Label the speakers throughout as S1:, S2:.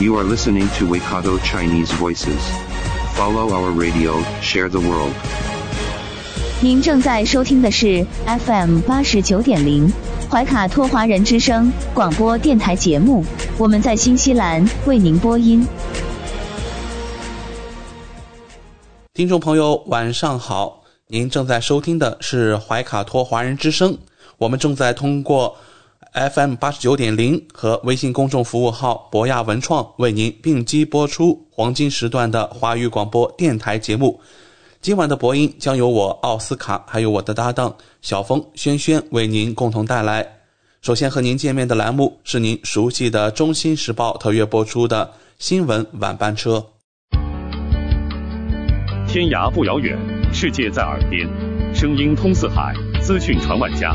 S1: You are listening to Waikato Chinese Voices. Follow our radio, share the world.
S2: 您正在收听的是 FM 八十九点零怀卡托华人之声广播电台节目，我们在新西兰为您播音。
S3: 听众朋友，晚上好！您正在收听的是怀卡托华人之声，我们正在通过 FM 八十九点零和微信公众服务号博雅文创为您并机播出黄金时段的华语广播电台节目。今晚的播音将由我奥斯卡还有我的搭档小峰、轩轩为您共同带来。首先和您见面的栏目是您熟悉的《中新时报》特约播出的新闻晚班车。
S4: 天涯不遥远，世界在耳边，声音通四海，资讯传万家。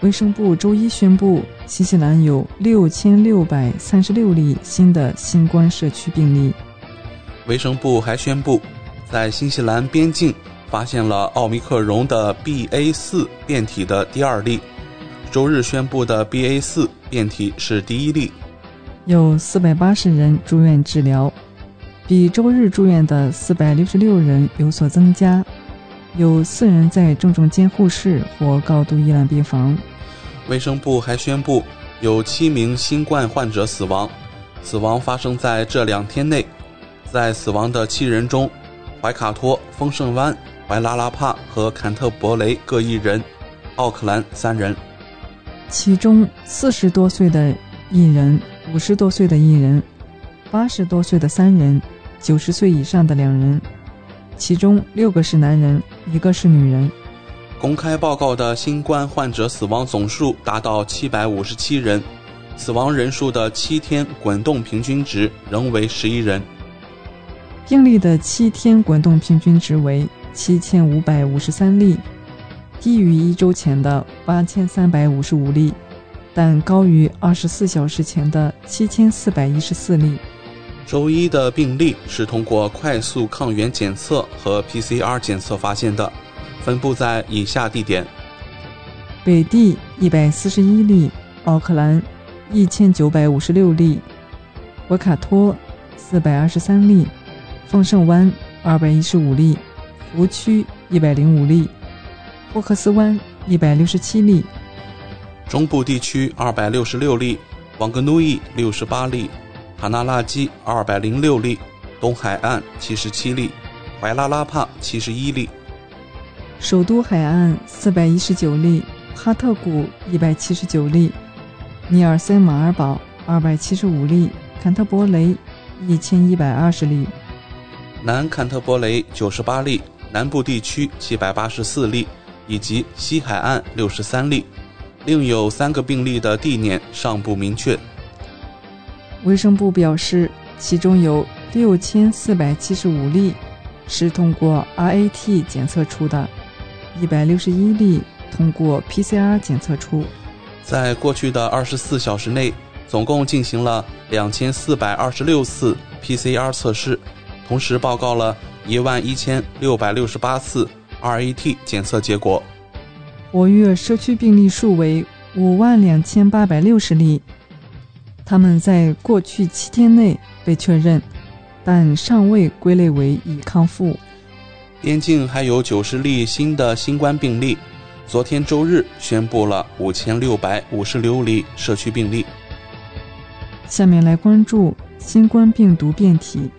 S5: 卫生部周一宣布，新西兰有六千六百三十六例新的新冠社区病例。
S3: 卫生部还宣布，在新西兰边境发现了奥密克戎的 BA 四变体的第二例。周日宣布的 BA 四变体是第一例。
S5: 有四百八十人住院治疗，比周日住院的四百六十六人有所增加。有四人在重症监护室或高度依赖病房。
S3: 卫生部还宣布，有七名新冠患者死亡，死亡发生在这两天内。在死亡的七人中，怀卡托、丰盛湾、怀拉拉帕和坎特伯雷各一人，奥克兰三人。
S5: 其中四十多岁的一人，五十多岁的一人，八十多岁的三人，九十岁以上的两人，其中六个是男人，一个是女人。
S3: 公开报告的新冠患者死亡总数达到七百五十七人，死亡人数的七天滚动平均值仍为十一人。
S5: 病例的七天滚动平均值为七千五百五十三例，低于一周前的八千三百五十五例，但高于二十四小时前的七千四百一十四例。
S3: 周一的病例是通过快速抗原检测和 PCR 检测发现的，分布在以下地点：
S5: 北地一百四十一例，奥克兰一千九百五十六例，博卡托四百二十三例。丰盛湾二百一十五例，湖区一百零五例，霍克斯湾一百六十七例，
S3: 中部地区二百六十六例，王格努伊六十八例，塔纳拉基二百零六例，东海岸七十七例，怀拉拉帕七十一例，
S5: 首都海岸四百一十九例，哈特谷一百七十九例，尼尔森马尔堡二百七十五例，坎特伯雷一千一百二十例。
S3: 南坎特伯雷九十八例，南部地区七百八十四例，以及西海岸六十三例，另有三个病例的地点尚不明确。
S5: 卫生部表示，其中有六千四百七十五例是通过 RAT 检测出的，一百六十一例通过 PCR 检测出。
S3: 在过去的二十四小时内，总共进行了两千四百二十六次 PCR 测试。同时报告了一万一千六百六十八次 RAT 检测结果，
S5: 活跃社区病例数为五万两千八百六十例，他们在过去七天内被确认，但尚未归类为已康复。
S3: 边境还有九十例新的新冠病例，昨天周日宣布了五千六百五十六例社区病例。
S5: 下面来关注新冠病毒变体。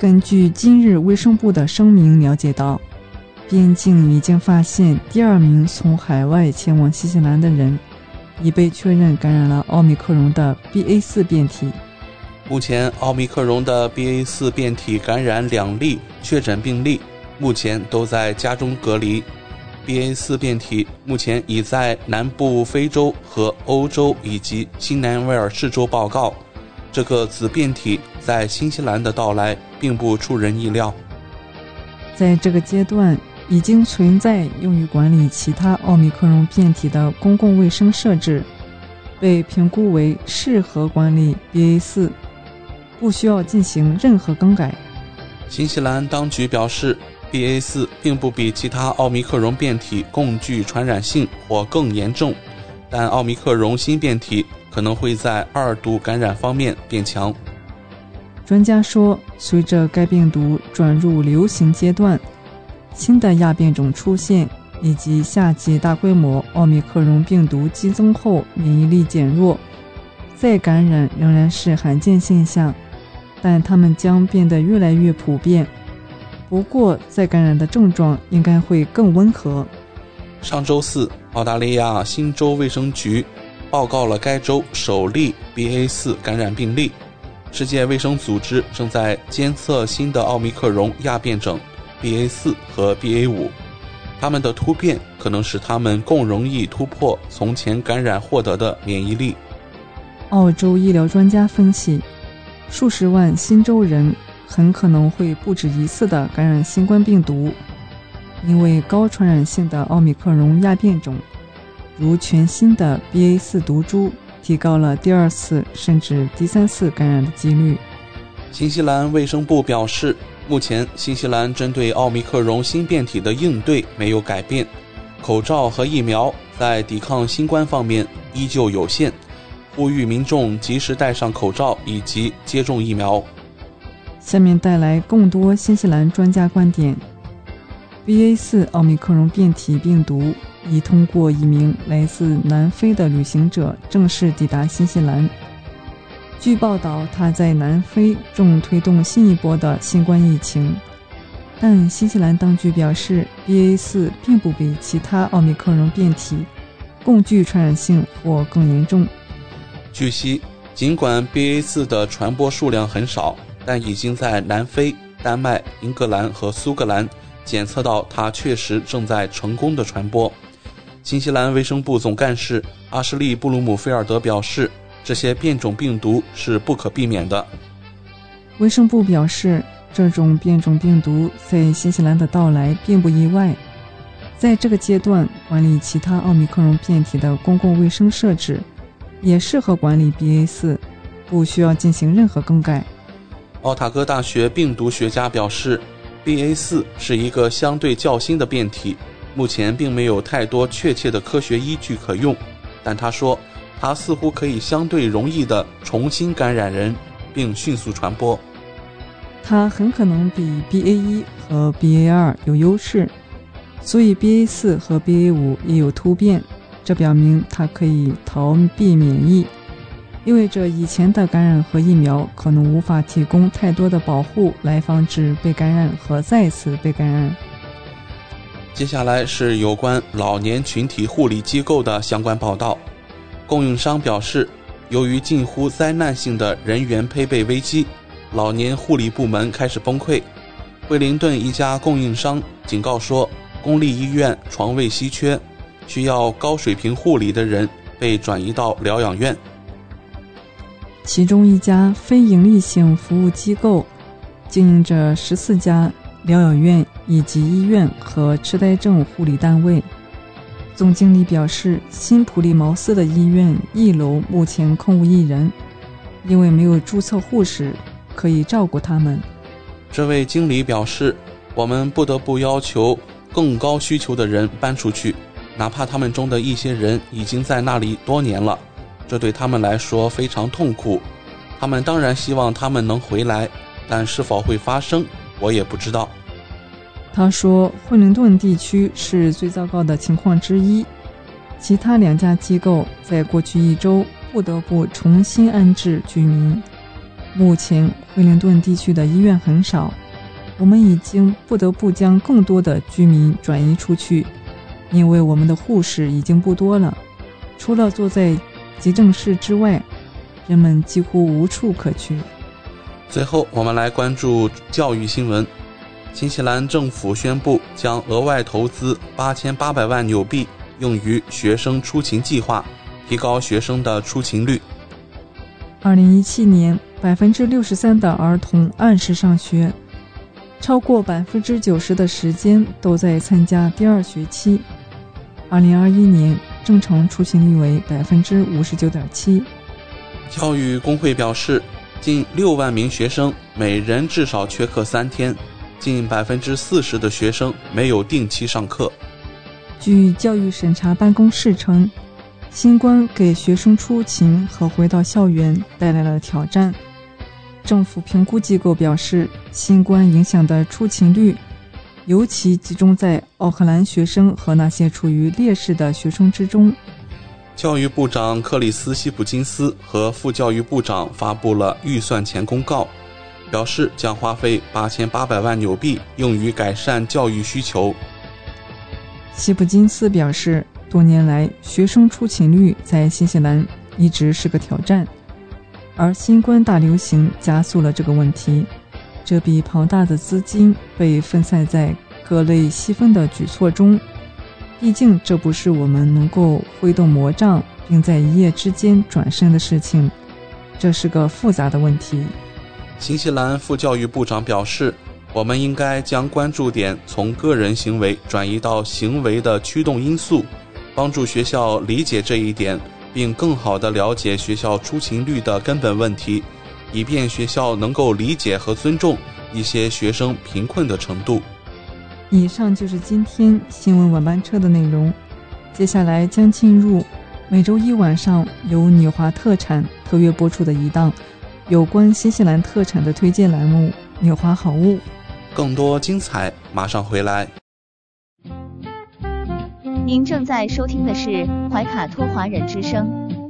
S5: 根据今日卫生部的声明了解到，边境已经发现第二名从海外前往新西兰的人，已被确认感染了奥密克戎的 BA.4 变体。
S3: 目前，奥密克戎的 BA.4 变体感染两例确诊病例，目前都在家中隔离。BA 四变体目前已在南部非洲和欧洲以及新南威尔士州报告。这个子变体在新西兰的到来并不出人意料。
S5: 在这个阶段，已经存在用于管理其他奥密克戎变体的公共卫生设置，被评估为适合管理 BA 四不需要进行任何更改。
S3: 新西兰当局表示，BA.4 并不比其他奥密克戎变体更具传染性或更严重，但奥密克戎新变体。可能会在二度感染方面变强。
S5: 专家说，随着该病毒转入流行阶段，新的亚变种出现，以及夏季大规模奥密克戎病毒激增后免疫力减弱，再感染仍然是罕见现象，但它们将变得越来越普遍。不过，再感染的症状应该会更温和。
S3: 上周四，澳大利亚新州卫生局。报告了该州首例 BA.4 感染病例。世界卫生组织正在监测新的奥密克戎亚变种 BA.4 和 BA.5，它们的突变可能使它们更容易突破从前感染获得的免疫力。
S5: 澳洲医疗专家分析，数十万新州人很可能会不止一次的感染新冠病毒，因为高传染性的奥密克戎亚变种。如全新的 BA.4 毒株，提高了第二次甚至第三次感染的几率。
S3: 新西兰卫生部表示，目前新西兰针对奥密克戎新变体的应对没有改变，口罩和疫苗在抵抗新冠方面依旧有限，呼吁民众及时戴上口罩以及接种疫苗。
S5: 下面带来更多新西兰专家观点：BA.4 奥密克戎变体病毒。已通过一名来自南非的旅行者正式抵达新西兰。据报道，他在南非正推动新一波的新冠疫情，但新西兰当局表示，BA.4 并不比其他奥密克戎变体更具传染性或更严重。
S3: 据悉，尽管 BA.4 的传播数量很少，但已经在南非、丹麦、英格兰和苏格兰检测到它确实正在成功的传播。新西兰卫生部总干事阿什利·布鲁姆菲尔德表示：“这些变种病毒是不可避免的。”
S5: 卫生部表示，这种变种病毒在新西兰的到来并不意外。在这个阶段，管理其他奥密克戎变体的公共卫生设置也适合管理 BA.4，不需要进行任何更改。
S3: 奥塔哥大学病毒学家表示，BA.4 是一个相对较新的变体。目前并没有太多确切的科学依据可用，但他说，它似乎可以相对容易地重新感染人，并迅速传播。
S5: 它很可能比 BA.1 和 BA.2 有优势，所以 BA.4 和 BA.5 也有突变。这表明它可以逃避免疫，意味着以前的感染和疫苗可能无法提供太多的保护来防止被感染和再次被感染。
S3: 接下来是有关老年群体护理机构的相关报道。供应商表示，由于近乎灾难性的人员配备危机，老年护理部门开始崩溃。惠灵顿一家供应商警告说，公立医院床位稀缺，需要高水平护理的人被转移到疗养院。
S5: 其中一家非营利性服务机构经营着十四家。疗养院以及医院和痴呆症护理单位，总经理表示，新普利茅斯的医院一楼目前空无一人，因为没有注册护士可以照顾他们。
S3: 这位经理表示，我们不得不要求更高需求的人搬出去，哪怕他们中的一些人已经在那里多年了，这对他们来说非常痛苦。他们当然希望他们能回来，但是否会发生？我也不知道，
S5: 他说，惠灵顿地区是最糟糕的情况之一。其他两家机构在过去一周不得不重新安置居民。目前惠灵顿地区的医院很少，我们已经不得不将更多的居民转移出去，因为我们的护士已经不多了。除了坐在急诊室之外，人们几乎无处可去。
S3: 最后，我们来关注教育新闻。新西兰政府宣布将额外投资八千八百万纽币用于学生出勤计划，提高学生的出勤率。
S5: 二零一七年，百分之六十三的儿童按时上学，超过百分之九十的时间都在参加第二学期。二零二一年，正常出勤率为百分之五十九点七。
S3: 教育工会表示，近六万名学生每人至少缺课三天，近百分之四十的学生没有定期上课。
S5: 据教育审查办公室称。新冠给学生出勤和回到校园带来了挑战。政府评估机构表示，新冠影响的出勤率尤其集中在奥克兰学生和那些处于劣势的学生之中。
S3: 教育部长克里斯西普金斯和副教育部长发布了预算前公告，表示将花费八千八百万纽币用于改善教育需求。
S5: 西普金斯表示。多年来，学生出勤率在新西兰一直是个挑战，而新冠大流行加速了这个问题。这笔庞大的资金被分散在各类细分的举措中，毕竟这不是我们能够挥动魔杖并在一夜之间转身的事情，这是个复杂的问题。
S3: 新西兰副教育部长表示：“我们应该将关注点从个人行为转移到行为的驱动因素。”帮助学校理解这一点，并更好地了解学校出勤率的根本问题，以便学校能够理解和尊重一些学生贫困的程度。
S5: 以上就是今天新闻晚班车的内容。接下来将进入每周一晚上由纽华特产特约播出的一档有关新西兰特产的推荐栏目《纽华好物》。
S3: 更多精彩马上回来。
S2: 您正在收听的是怀卡托华人之声，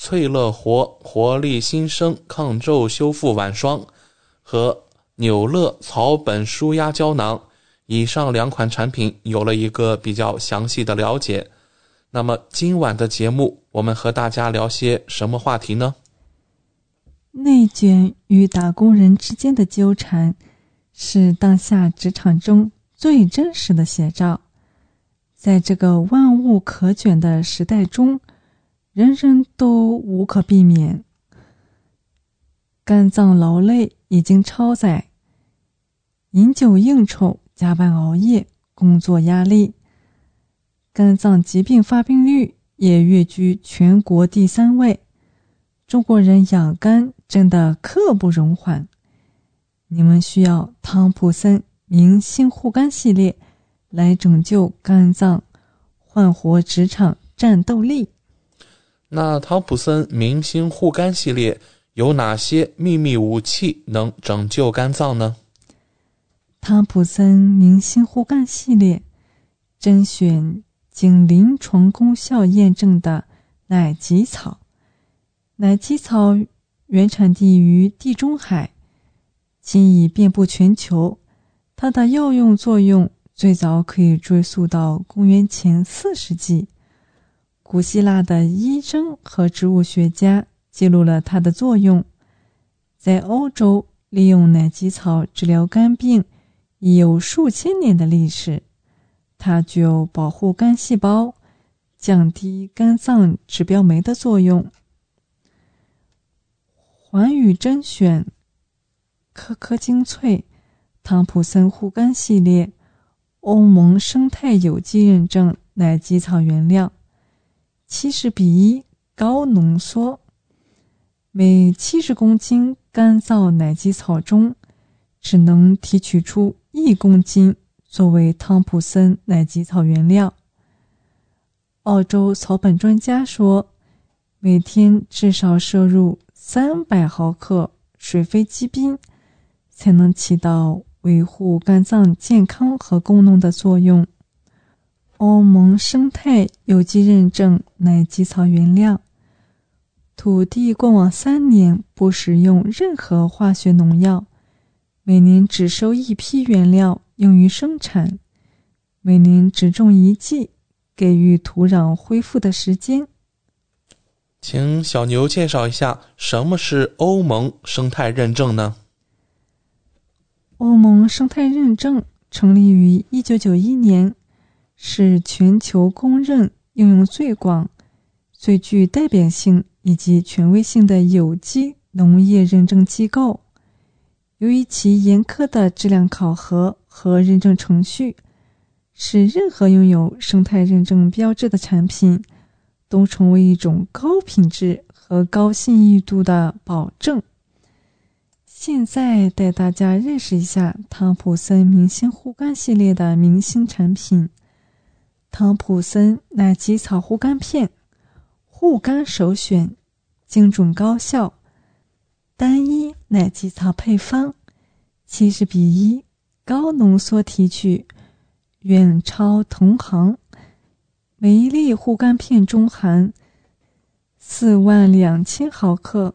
S3: 翠乐活活力新生抗皱修复晚霜和纽乐草本舒压胶囊，以上两款产品有了一个比较详细的了解。那么今晚的节目，我们和大家聊些什么话题呢？
S5: 内卷与打工人之间的纠缠，是当下职场中最真实的写照。在这个万物可卷的时代中，人人都无可避免，肝脏劳累已经超载。饮酒应酬、加班熬夜、工作压力，肝脏疾病发病率也跃居全国第三位。中国人养肝真的刻不容缓，你们需要汤普森明星护肝系列来拯救肝脏，焕活职场战斗力。
S3: 那汤普森明星护肝系列有哪些秘密武器能拯救肝脏呢？
S5: 汤普森明星护肝系列甄选经临床功效验证的奶棘草。奶棘草原产地于地中海，今已遍布全球。它的药用作用最早可以追溯到公元前四世纪。古希腊的医生和植物学家记录了它的作用。在欧洲，利用奶蓟草治疗肝病。已有数千年的历史，它具有保护肝细胞、降低肝脏指标酶的作用。环宇甄选颗颗精粹汤普森护肝系列，欧盟生态有机认证奶蓟草原料，七十比一高浓缩，每七十公斤干燥奶基草中，只能提取出。一公斤作为汤普森奶棘草原料。澳洲草本专家说，每天至少摄入三百毫克水飞机冰，才能起到维护肝脏健康和功能的作用。欧盟生态有机认证奶基草原料，土地过往三年不使用任何化学农药。每年只收一批原料用于生产，每年只种一季，给予土壤恢复的时间。
S3: 请小牛介绍一下什么是欧盟生态认证呢？
S5: 欧盟生态认证成立于一九九一年，是全球公认应用最广、最具代表性以及权威性的有机农业认证机构。由于其严苛的质量考核和认证程序，使任何拥有生态认证标志的产品都成为一种高品质和高信誉度的保证。现在带大家认识一下汤普森明星护肝系列的明星产品——汤普森奶蓟草护肝片，护肝首选，精准高效。单一奶蓟草配方，七十比一高浓缩提取，远超同行。每一粒护肝片中含四万两千毫克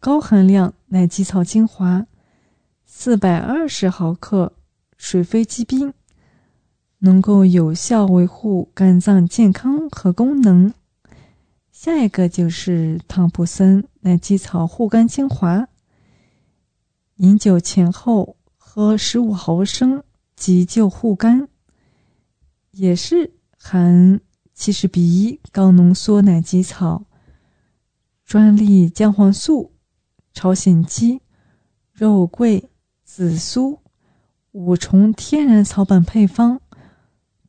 S5: 高含量奶蓟草精华，四百二十毫克水飞机冰，能够有效维护肝脏健康和功能。下一个就是汤普森奶基草护肝精华，饮酒前后喝十五毫升，急救护肝。也是含七十比一高浓缩奶基草、专利姜黄素、朝鲜鸡、肉桂、紫苏五重天然草本配方，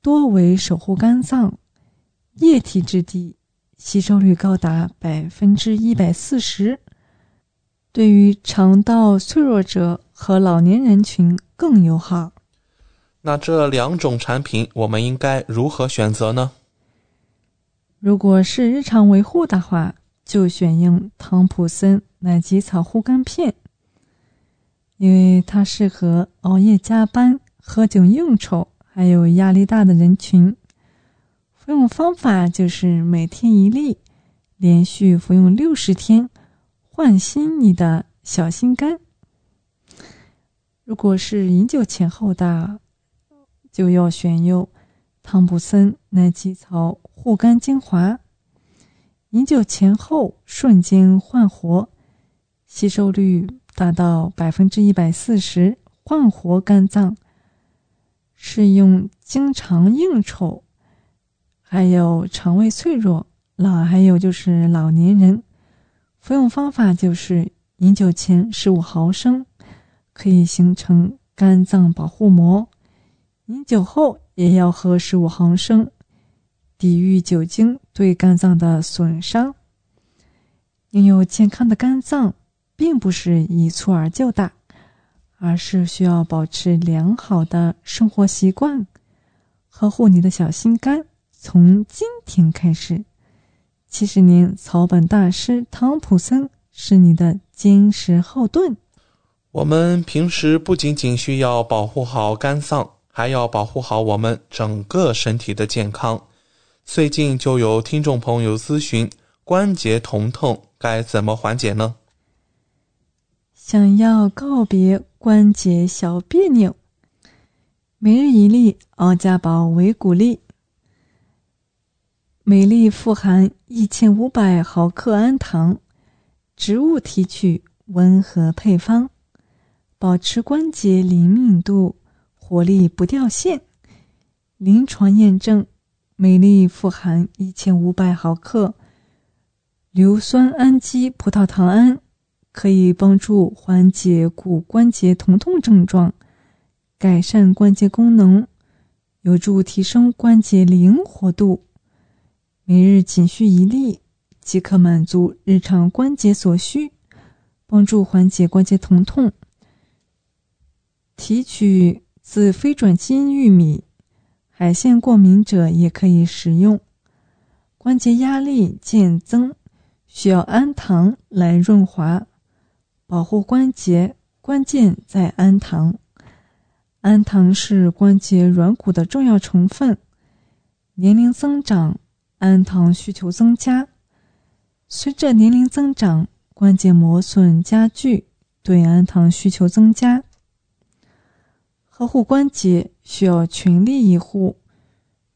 S5: 多为守护肝脏，液体质地。吸收率高达百分之一百四十，对于肠道脆弱者和老年人群更友好。
S3: 那这两种产品我们应该如何选择呢？
S5: 如果是日常维护的话，就选用汤普森奶蓟草护肝片，因为它适合熬夜加班、喝酒应酬还有压力大的人群。服用方法就是每天一粒，连续服用六十天，唤醒你的小心肝。如果是饮酒前后的，就要选用汤普森奶基草护肝精华。饮酒前后瞬间焕活，吸收率达到百分之一百四十，焕活肝脏。适用经常应酬。还有肠胃脆弱老，还有就是老年人，服用方法就是饮酒前十五毫升，可以形成肝脏保护膜；饮酒后也要喝十五毫升，抵御酒精对肝脏的损伤。拥有健康的肝脏，并不是一蹴而就的，而是需要保持良好的生活习惯，呵护你的小心肝。从今天开始，七十年草本大师汤普森是你的坚实后盾。
S3: 我们平时不仅仅需要保护好肝脏，还要保护好我们整个身体的健康。最近就有听众朋友咨询关节疼痛该怎么缓解呢？
S5: 想要告别关节小别扭，每日一粒奥佳宝维骨力。每粒富含一千五百毫克氨糖，植物提取，温和配方，保持关节灵敏度，活力不掉线。临床验证，每粒富含一千五百毫克硫酸氨基葡萄糖胺，可以帮助缓解骨关节疼痛症状，改善关节功能，有助提升关节灵活度。每日仅需一粒，即可满足日常关节所需，帮助缓解关节疼痛。提取自非转基因玉米，海鲜过敏者也可以食用。关节压力渐增，需要氨糖来润滑，保护关节。关键在氨糖，氨糖是关节软骨的重要成分。年龄增长。氨糖需求增加，随着年龄增长，关节磨损加剧，对氨糖需求增加。呵护关节需要全力以赴，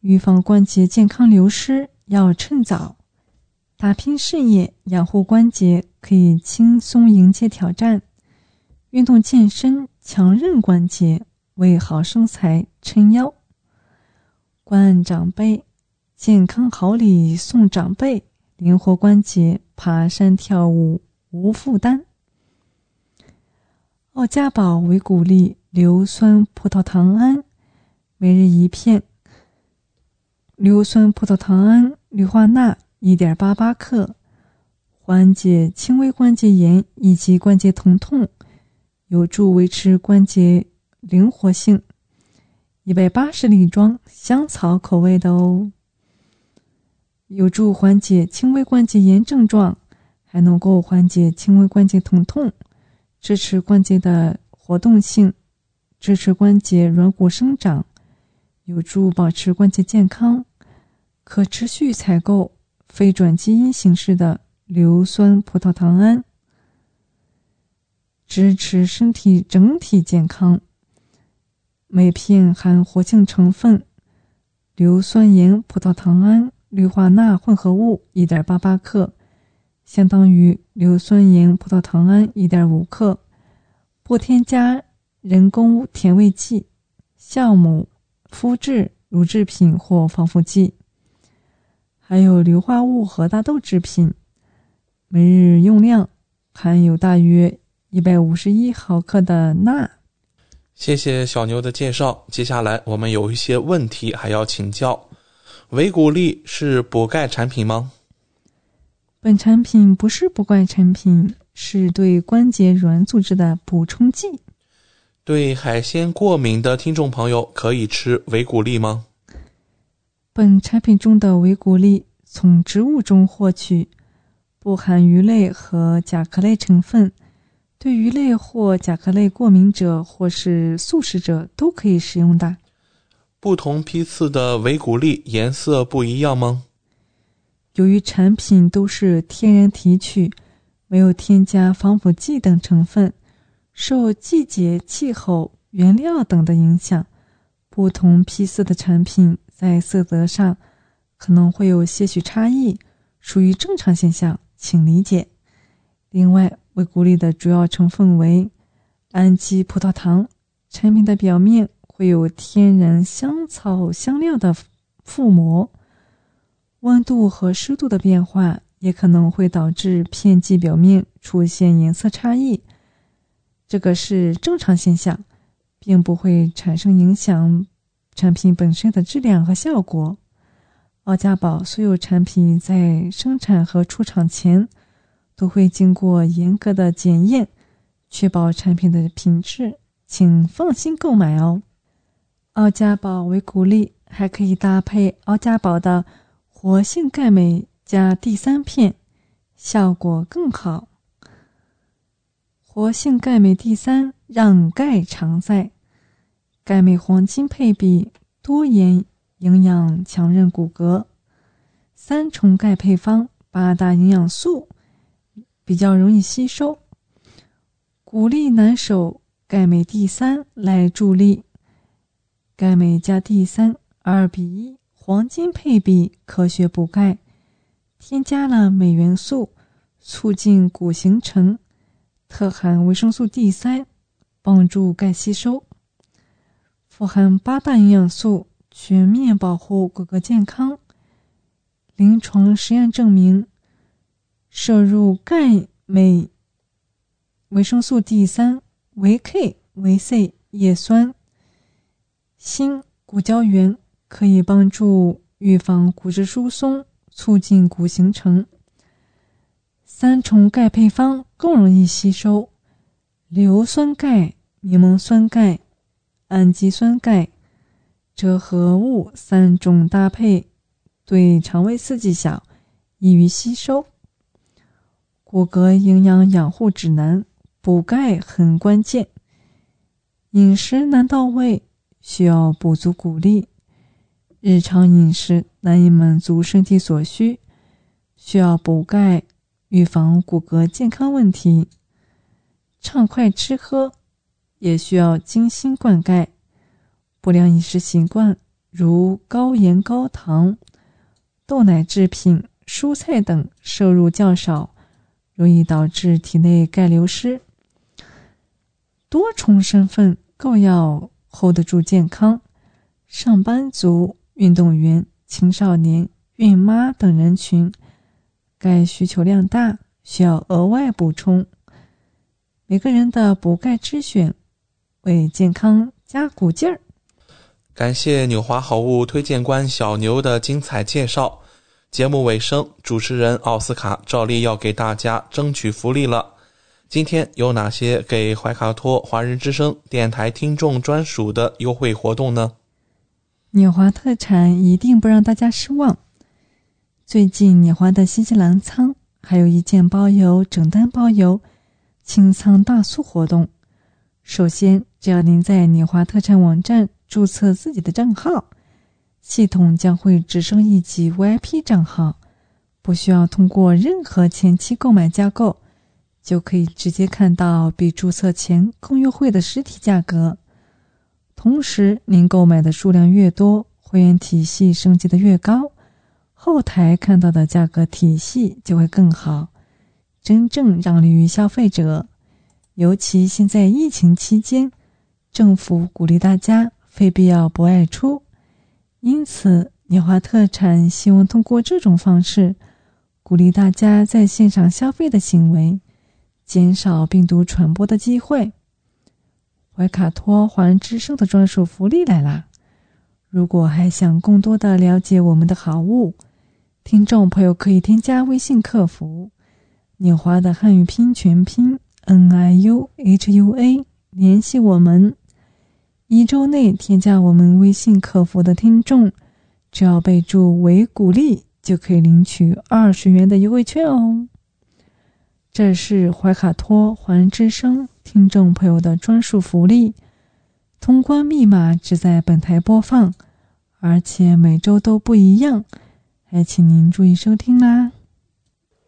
S5: 预防关节健康流失要趁早。打拼事业，养护关节可以轻松迎接挑战。运动健身强韧关节，为好身材撑腰。关爱长辈。健康好礼送长辈，灵活关节，爬山跳舞无负担。奥佳宝维骨力硫酸葡萄糖胺，每日一片。硫酸葡萄糖胺氯化钠一点八八克，缓解轻微关节炎以及关节疼痛，有助维持关节灵活性。一百八十粒装，香草口味的哦。有助缓解轻微关节炎症状，还能够缓解轻微关节疼痛，支持关节的活动性，支持关节软骨生长，有助保持关节健康。可持续采购非转基因形式的硫酸葡萄糖胺，支持身体整体健康。每片含活性成分硫酸盐葡萄糖胺氯化钠混合物1.88克，相当于硫酸盐葡萄糖胺1.5克，不添加人工甜味剂、酵母、麸质、乳制品或防腐剂，还有硫化物和大豆制品。每日用量含有大约一百五十一毫克的钠。
S3: 谢谢小牛的介绍。接下来我们有一些问题还要请教。维骨力是补钙产品吗？
S5: 本产品不是补钙产品，是对关节软组织的补充剂。
S3: 对海鲜过敏的听众朋友可以吃维骨力吗？
S5: 本产品中的维骨力从植物中获取，不含鱼类和甲壳类成分。对鱼类或甲壳类过敏者或是素食者都可以使用的。
S3: 不同批次的维骨力颜色不一样吗？
S5: 由于产品都是天然提取，没有添加防腐剂等成分，受季节、气候、原料等的影响，不同批次的产品在色泽上可能会有些许差异，属于正常现象，请理解。另外，维骨力的主要成分为氨基葡萄糖，产品的表面会有天然香草香料的覆膜。温度和湿度的变化也可能会导致片剂表面出现颜色差异，这个是正常现象，并不会产生影响产品本身的质量和效果。奥家宝所有产品在生产和出厂前。都会经过严格的检验，确保产品的品质，请放心购买哦。奥家宝维骨力还可以搭配奥家宝的活性钙镁加第三片，效果更好。活性钙镁第三让钙常在，钙镁黄金配比，多盐，营养强韧骨骼，三重钙配方，八大营养素。比较容易吸收，骨力难守，钙镁第三来助力。钙镁加 D 三二比一黄金配比，科学补钙，添加了镁元素，促进骨形成，特含维生素 D 三，帮助钙吸收。富含八大营养素，全面保护骨骼健康。临床实验证明。摄入钙、镁、维生素 D 三、维 K、维 C、叶酸、锌、骨胶原，可以帮助预防骨质疏松，促进骨形成。三重钙配方更容易吸收，硫酸钙、柠檬酸钙、氨基酸钙，折合物三种搭配，对肠胃刺激小，易于吸收。骨骼营养养护指南：补钙很关键，饮食难到位，需要补足骨力；日常饮食难以满足身体所需，需要补钙，预防骨骼健康问题。畅快吃喝也需要精心灌溉。不良饮食习惯，如高盐、高糖、豆奶制品、蔬菜等摄入较少。容易导致体内钙流失。多重身份更要 hold 得住健康。上班族、运动员、青少年、孕妈等人群，钙需求量大，需要额外补充。每个人的补钙之选，为健康加股劲儿。
S3: 感谢纽华好物推荐官小牛的精彩介绍。节目尾声，主持人奥斯卡照例要给大家争取福利了。今天有哪些给怀卡托华人之声电台听众专属的优惠活动呢？
S5: 纽华特产一定不让大家失望。最近纽华的新西兰仓还有一件包邮、整单包邮、清仓大促活动。首先，只要您在纽华特产网站注册自己的账号。系统将会直升一级 VIP 账号，不需要通过任何前期购买架构，就可以直接看到比注册前更优惠的实体价格。同时，您购买的数量越多，会员体系升级的越高，后台看到的价格体系就会更好，真正让利于消费者。尤其现在疫情期间，政府鼓励大家非必要不外出，因此纽华特产希望通过这种方式，鼓励大家在线上消费的行为，减少病毒传播的机会。怀卡托华人之声的专属福利来啦！如果还想更多的了解我们的好物，听众朋友可以添加微信客服“纽华”的汉语拼全拼 “n i u h u a” 联系我们。一周内添加我们微信客服的听众，只要备注为鼓励，就可以领取二十元的优惠券哦。这是怀卡托华人之声。听众朋友的专属福利，通关密码只在本台播放，而且每周都不一样，还请您注意收听啦！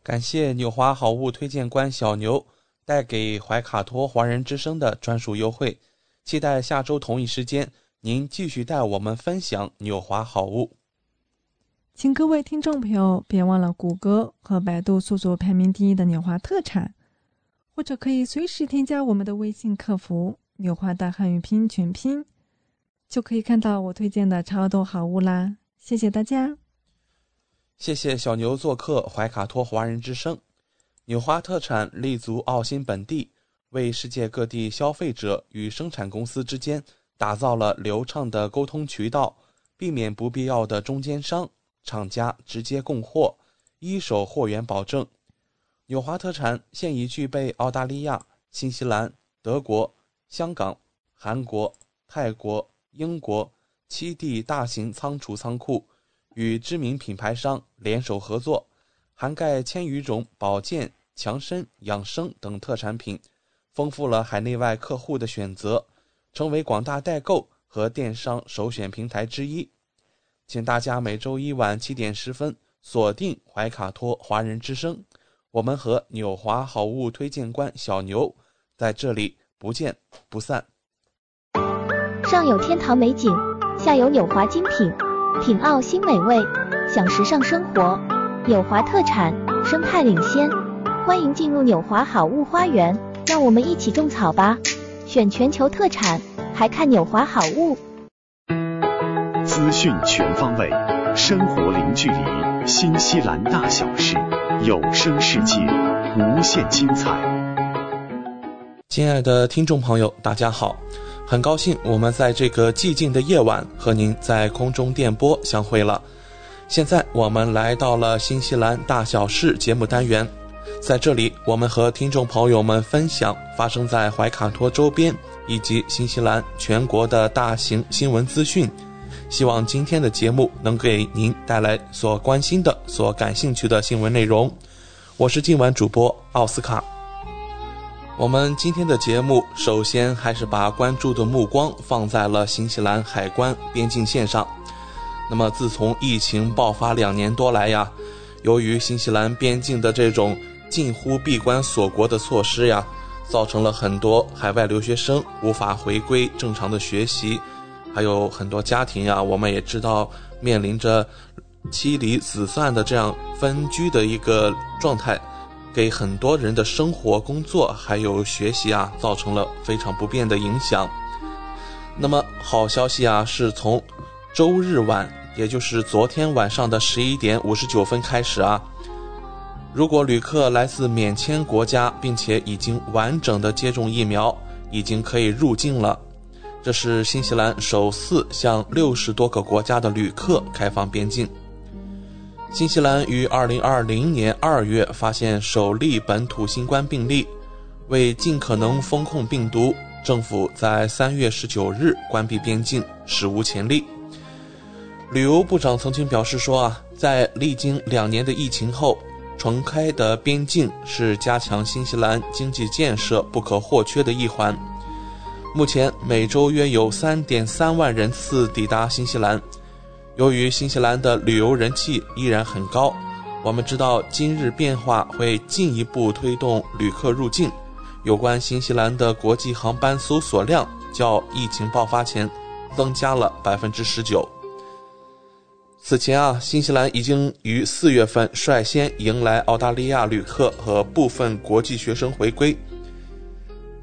S3: 感谢纽华好物推荐官小牛带给怀卡托华人之声的专属优惠，期待下周同一时间您继续带我们分享纽华好物。
S5: 请各位听众朋友别忘了谷歌和百度搜索排名第一的纽华特产。或者可以随时添加我们的微信客服“纽华大汉语拼音全拼”，就可以看到我推荐的超多好物啦！谢谢大家，
S3: 谢谢小牛做客怀卡托华人之声。纽华特产立足澳新本地，为世界各地消费者与生产公司之间打造了流畅的沟通渠道，避免不必要的中间商，厂家直接供货，一手货源保证。纽华特产现已具备澳大利亚、新西兰、德国、香港、韩国、泰国、英国七地大型仓储仓库，与知名品牌商联手合作，涵盖千余种保健、强身、养生等特产品，丰富了海内外客户的选择，成为广大代购和电商首选平台之一。请大家每周一晚七点十分锁定怀卡托华人之声。我们和纽华好物推荐官小牛在这里不见不散。
S6: 上有天堂美景，下有纽华精品，品澳新美味，享时尚生活。纽华特产，生态领先，欢迎进入纽华好物花园，让我们一起种草吧！选全球特产，还看纽华好物。
S4: 资讯全方位，生活零距离，新西兰大小事。有声世界，无限精彩。
S3: 亲爱的听众朋友，大家好，很高兴我们在这个寂静的夜晚和您在空中电波相会了。现在我们来到了新西兰大小事节目单元，在这里我们和听众朋友们分享发生在怀卡托周边以及新西兰全国的大型新闻资讯。希望今天的节目能给您带来所关心的、所感兴趣的新闻内容。我是今晚主播奥斯卡。我们今天的节目首先还是把关注的目光放在了新西兰海关边境线上。那么，自从疫情爆发两年多来呀，由于新西兰边境的这种近乎闭关锁国的措施呀，造成了很多海外留学生无法回归正常的学习。还有很多家庭呀，我们也知道面临着妻离子散的这样分居的一个状态，给很多人的生活、工作还有学习啊，造成了非常不便的影响。那么好消息啊，是从周日晚，也就是昨天晚上的十一点五十九分开始啊，如果旅客来自免签国家，并且已经完整的接种疫苗，已经可以入境了。这是新西兰首次向六十多个国家的旅客开放边境。新西兰于二零二零年二月发现首例本土新冠病例，为尽可能封控病毒，政府在三月十九日关闭边境，史无前例。旅游部长曾经表示说啊，在历经两年的疫情后，重开的边境是加强新西兰经济建设不可或缺的一环。目前每周约有三点三万人次抵达新西兰。由于新西兰的旅游人气依然很高，我们知道今日变化会进一步推动旅客入境，有关新西兰的国际航班搜索量较疫情爆发前增加了百分之十九。此前啊，新西兰已经于四月份率先迎来澳大利亚旅客和部分国际学生回归。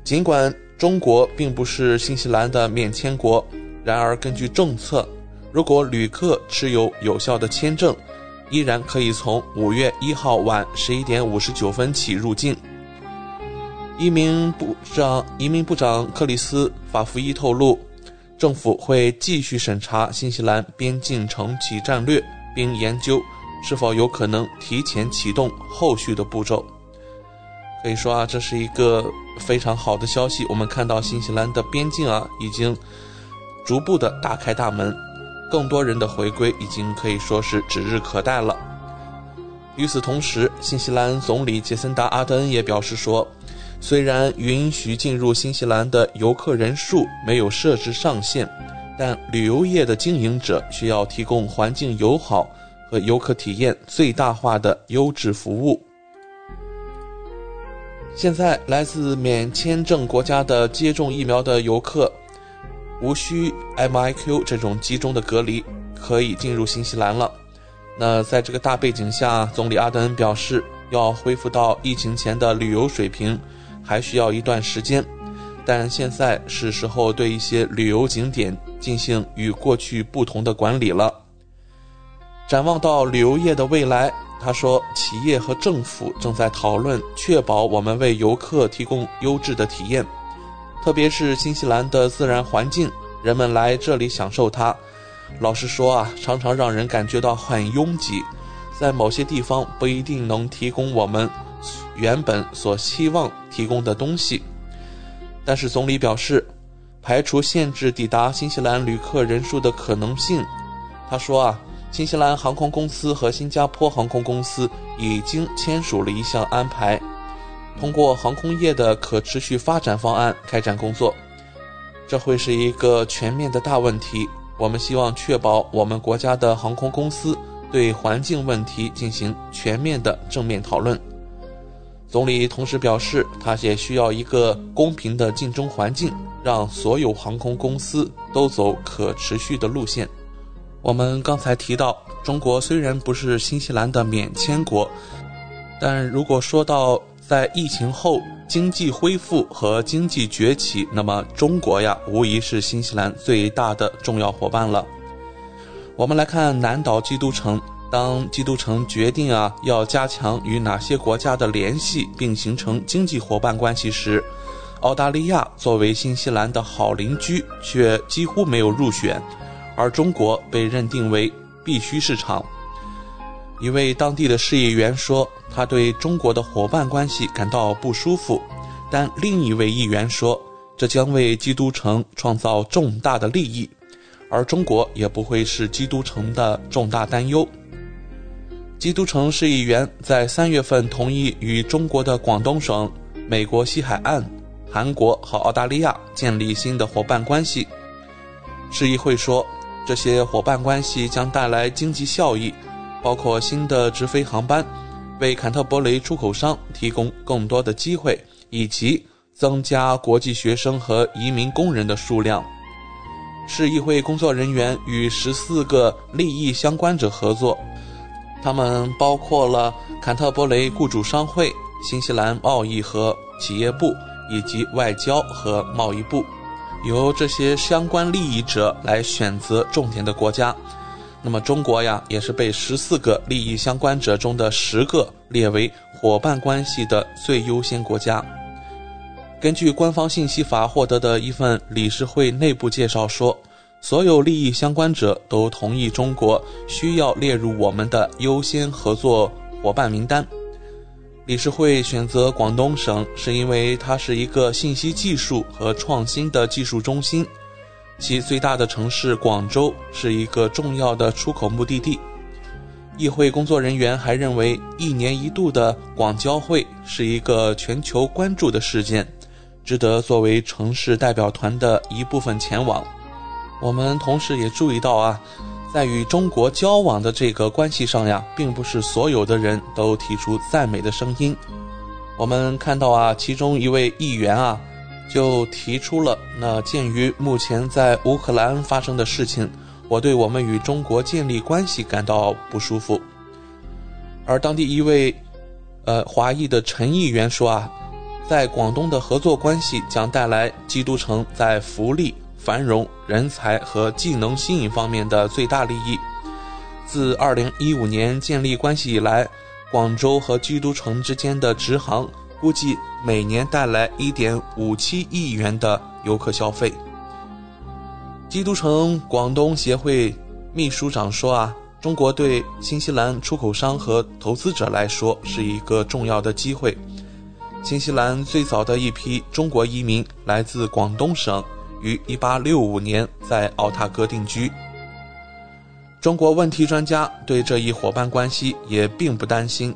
S3: 尽管中国并不是新西兰的免签国，然而根据政策，如果旅客持有有效的签证，依然可以从五月一号晚十一点五十九分起入境。移民部长移民部长克里斯法福伊透露，政府会继续审查新西兰边境重启战略，并研究是否有可能提前启动后续的步骤。可以说啊，这是一个非常好的消息。我们看到新西兰的边境啊，已经逐步的打开大门。更多人的回归已经可以说是指日可待了。与此同时，新西兰总理杰森达·阿德恩也表示说，虽然允许进入新西兰的游客人数没有设置上限，但旅游业的经营者需要提供环境友好和游客体验最大化的优质服务。现在，来自免签证国家的接种疫苗的游客。无需 MIQ 这种集中的隔离，可以进入新西兰了。那在这个大背景下，总理阿德恩表示，要恢复到疫情前的旅游水平，还需要一段时间。但现在是时候对一些旅游景点进行与过去不同的管理了。展望到旅游业的未来，他说，企业和政府正在讨论确保我们为游客提供优质的体验。特别是新西兰的自然环境，人们来这里享受它。老实说啊，常常让人感觉到很拥挤，在某些地方不一定能提供我们原本所希望提供的东西。但是总理表示，排除限制抵达新西兰旅客人数的可能性。他说啊，新西兰航空公司和新加坡航空公司已经签署了一项安排。通过航空业的可持续发展方案开展工作，这会是一个全面的大问题。我们希望确保我们国家的航空公司对环境问题进行全面的正面讨论。总理同时表示，他也需要一个公平的竞争环境，让所有航空公司都走可持续的路线。我们刚才提到，中国虽然不是新西兰的免签国，但如果说到在疫情后经济恢复和经济崛起，那么中国呀，无疑是新西兰最大的重要伙伴了。我们来看南岛基督城，当基督城决定啊要加强与哪些国家的联系，并形成经济伙伴关系时，澳大利亚作为新西兰的好邻居却几乎没有入选，而中国被认定为必须市场。一位当地的市议员说，他对中国的伙伴关系感到不舒服，但另一位议员说，这将为基督城创造重大的利益，而中国也不会是基督城的重大担忧。基督城市议员在三月份同意与中国的广东省、美国西海岸、韩国和澳大利亚建立新的伙伴关系。市议会说，这些伙伴关系将带来经济效益。包括新的直飞航班，为坎特伯雷出口商提供更多的机会，以及增加国际学生和移民工人的数量。市议会工作人员与十四个利益相关者合作，他们包括了坎特伯雷雇主商会、新西兰贸易和企业部以及外交和贸易部，由这些相关利益者来选择重点的国家。那么中国呀，也是被十四个利益相关者中的十个列为伙伴关系的最优先国家。根据官方信息法获得的一份理事会内部介绍说，所有利益相关者都同意中国需要列入我们的优先合作伙伴名单。理事会选择广东省，是因为它是一个信息技术和创新的技术中心。其最大的城市广州是一个重要的出口目的地。议会工作人员还认为，一年一度的广交会是一个全球关注的事件，值得作为城市代表团的一部分前往。我们同时也注意到啊，在与中国交往的这个关系上呀，并不是所有的人都提出赞美的声音。我们看到啊，其中一位议员啊，就提出了：那鉴于目前在乌克兰发生的事情，我对我们与中国建立关系感到不舒服。而当地一位呃华裔的陈议员说啊，在广东的合作关系将带来基督城在福利。繁荣、人才和技能吸引方面的最大利益。自2015年建立关系以来，广州和基督城之间的直航估计每年带来1.57亿元的游客消费。基督城广东协会秘书长说：“啊，中国对新西兰出口商和投资者来说是一个重要的机会。新西兰最早的一批中国移民来自广东省。”于1865年在奥塔哥定居。中国问题专家对这一伙伴关系也并不担心。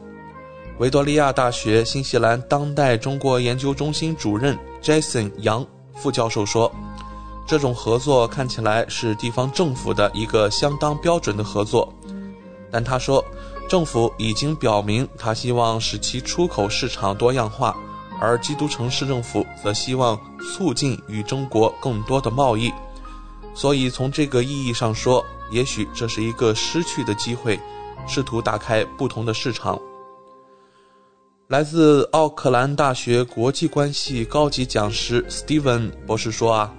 S3: 维多利亚大学新西兰当代中国研究中心主任 Jason 杨副教授说：“这种合作看起来是地方政府的一个相当标准的合作，但他说，政府已经表明他希望使其出口市场多样化。”而基督城市政府则希望促进与中国更多的贸易，所以从这个意义上说，也许这是一个失去的机会，试图打开不同的市场。来自奥克兰大学国际关系高级讲师 Steven 博士说：“啊，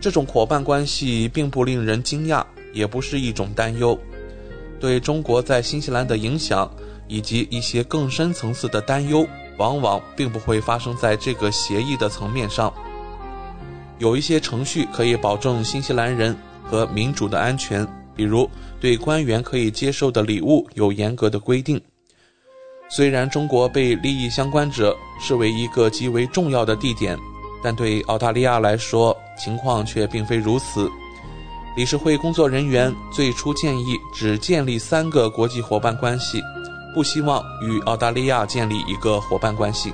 S3: 这种伙伴关系并不令人惊讶，也不是一种担忧。对中国在新西兰的影响，以及一些更深层次的担忧。”往往并不会发生在这个协议的层面上。有一些程序可以保证新西兰人和民主的安全，比如对官员可以接受的礼物有严格的规定。虽然中国被利益相关者视为一个极为重要的地点，但对澳大利亚来说情况却并非如此。理事会工作人员最初建议只建立三个国际伙伴关系。不希望与澳大利亚建立一个伙伴关系，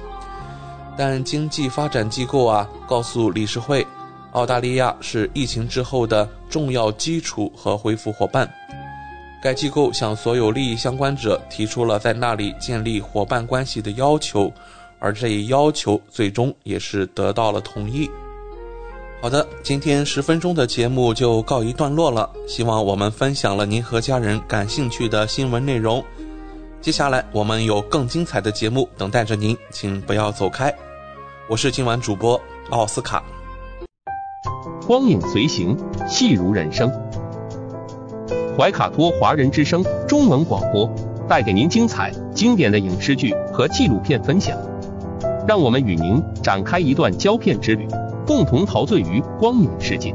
S3: 但经济发展机构啊告诉理事会，澳大利亚是疫情之后的重要基础和恢复伙伴。该机构向所有利益相关者提出了在那里建立伙伴关系的要求，而这一要求最终也是得到了同意。好的，今天十分钟的节目就告一段落了，希望我们分享了您和家人感兴趣的新闻内容。接下来我们有更精彩的节目等待着您，请不要走开。我是今晚主播奥斯卡。
S7: 光影随行，戏如人生。怀卡托华人之声中文广播带给您精彩经典的影视剧和纪录片分享，让我们与您展开一段胶片之旅，共同陶醉于光影世界。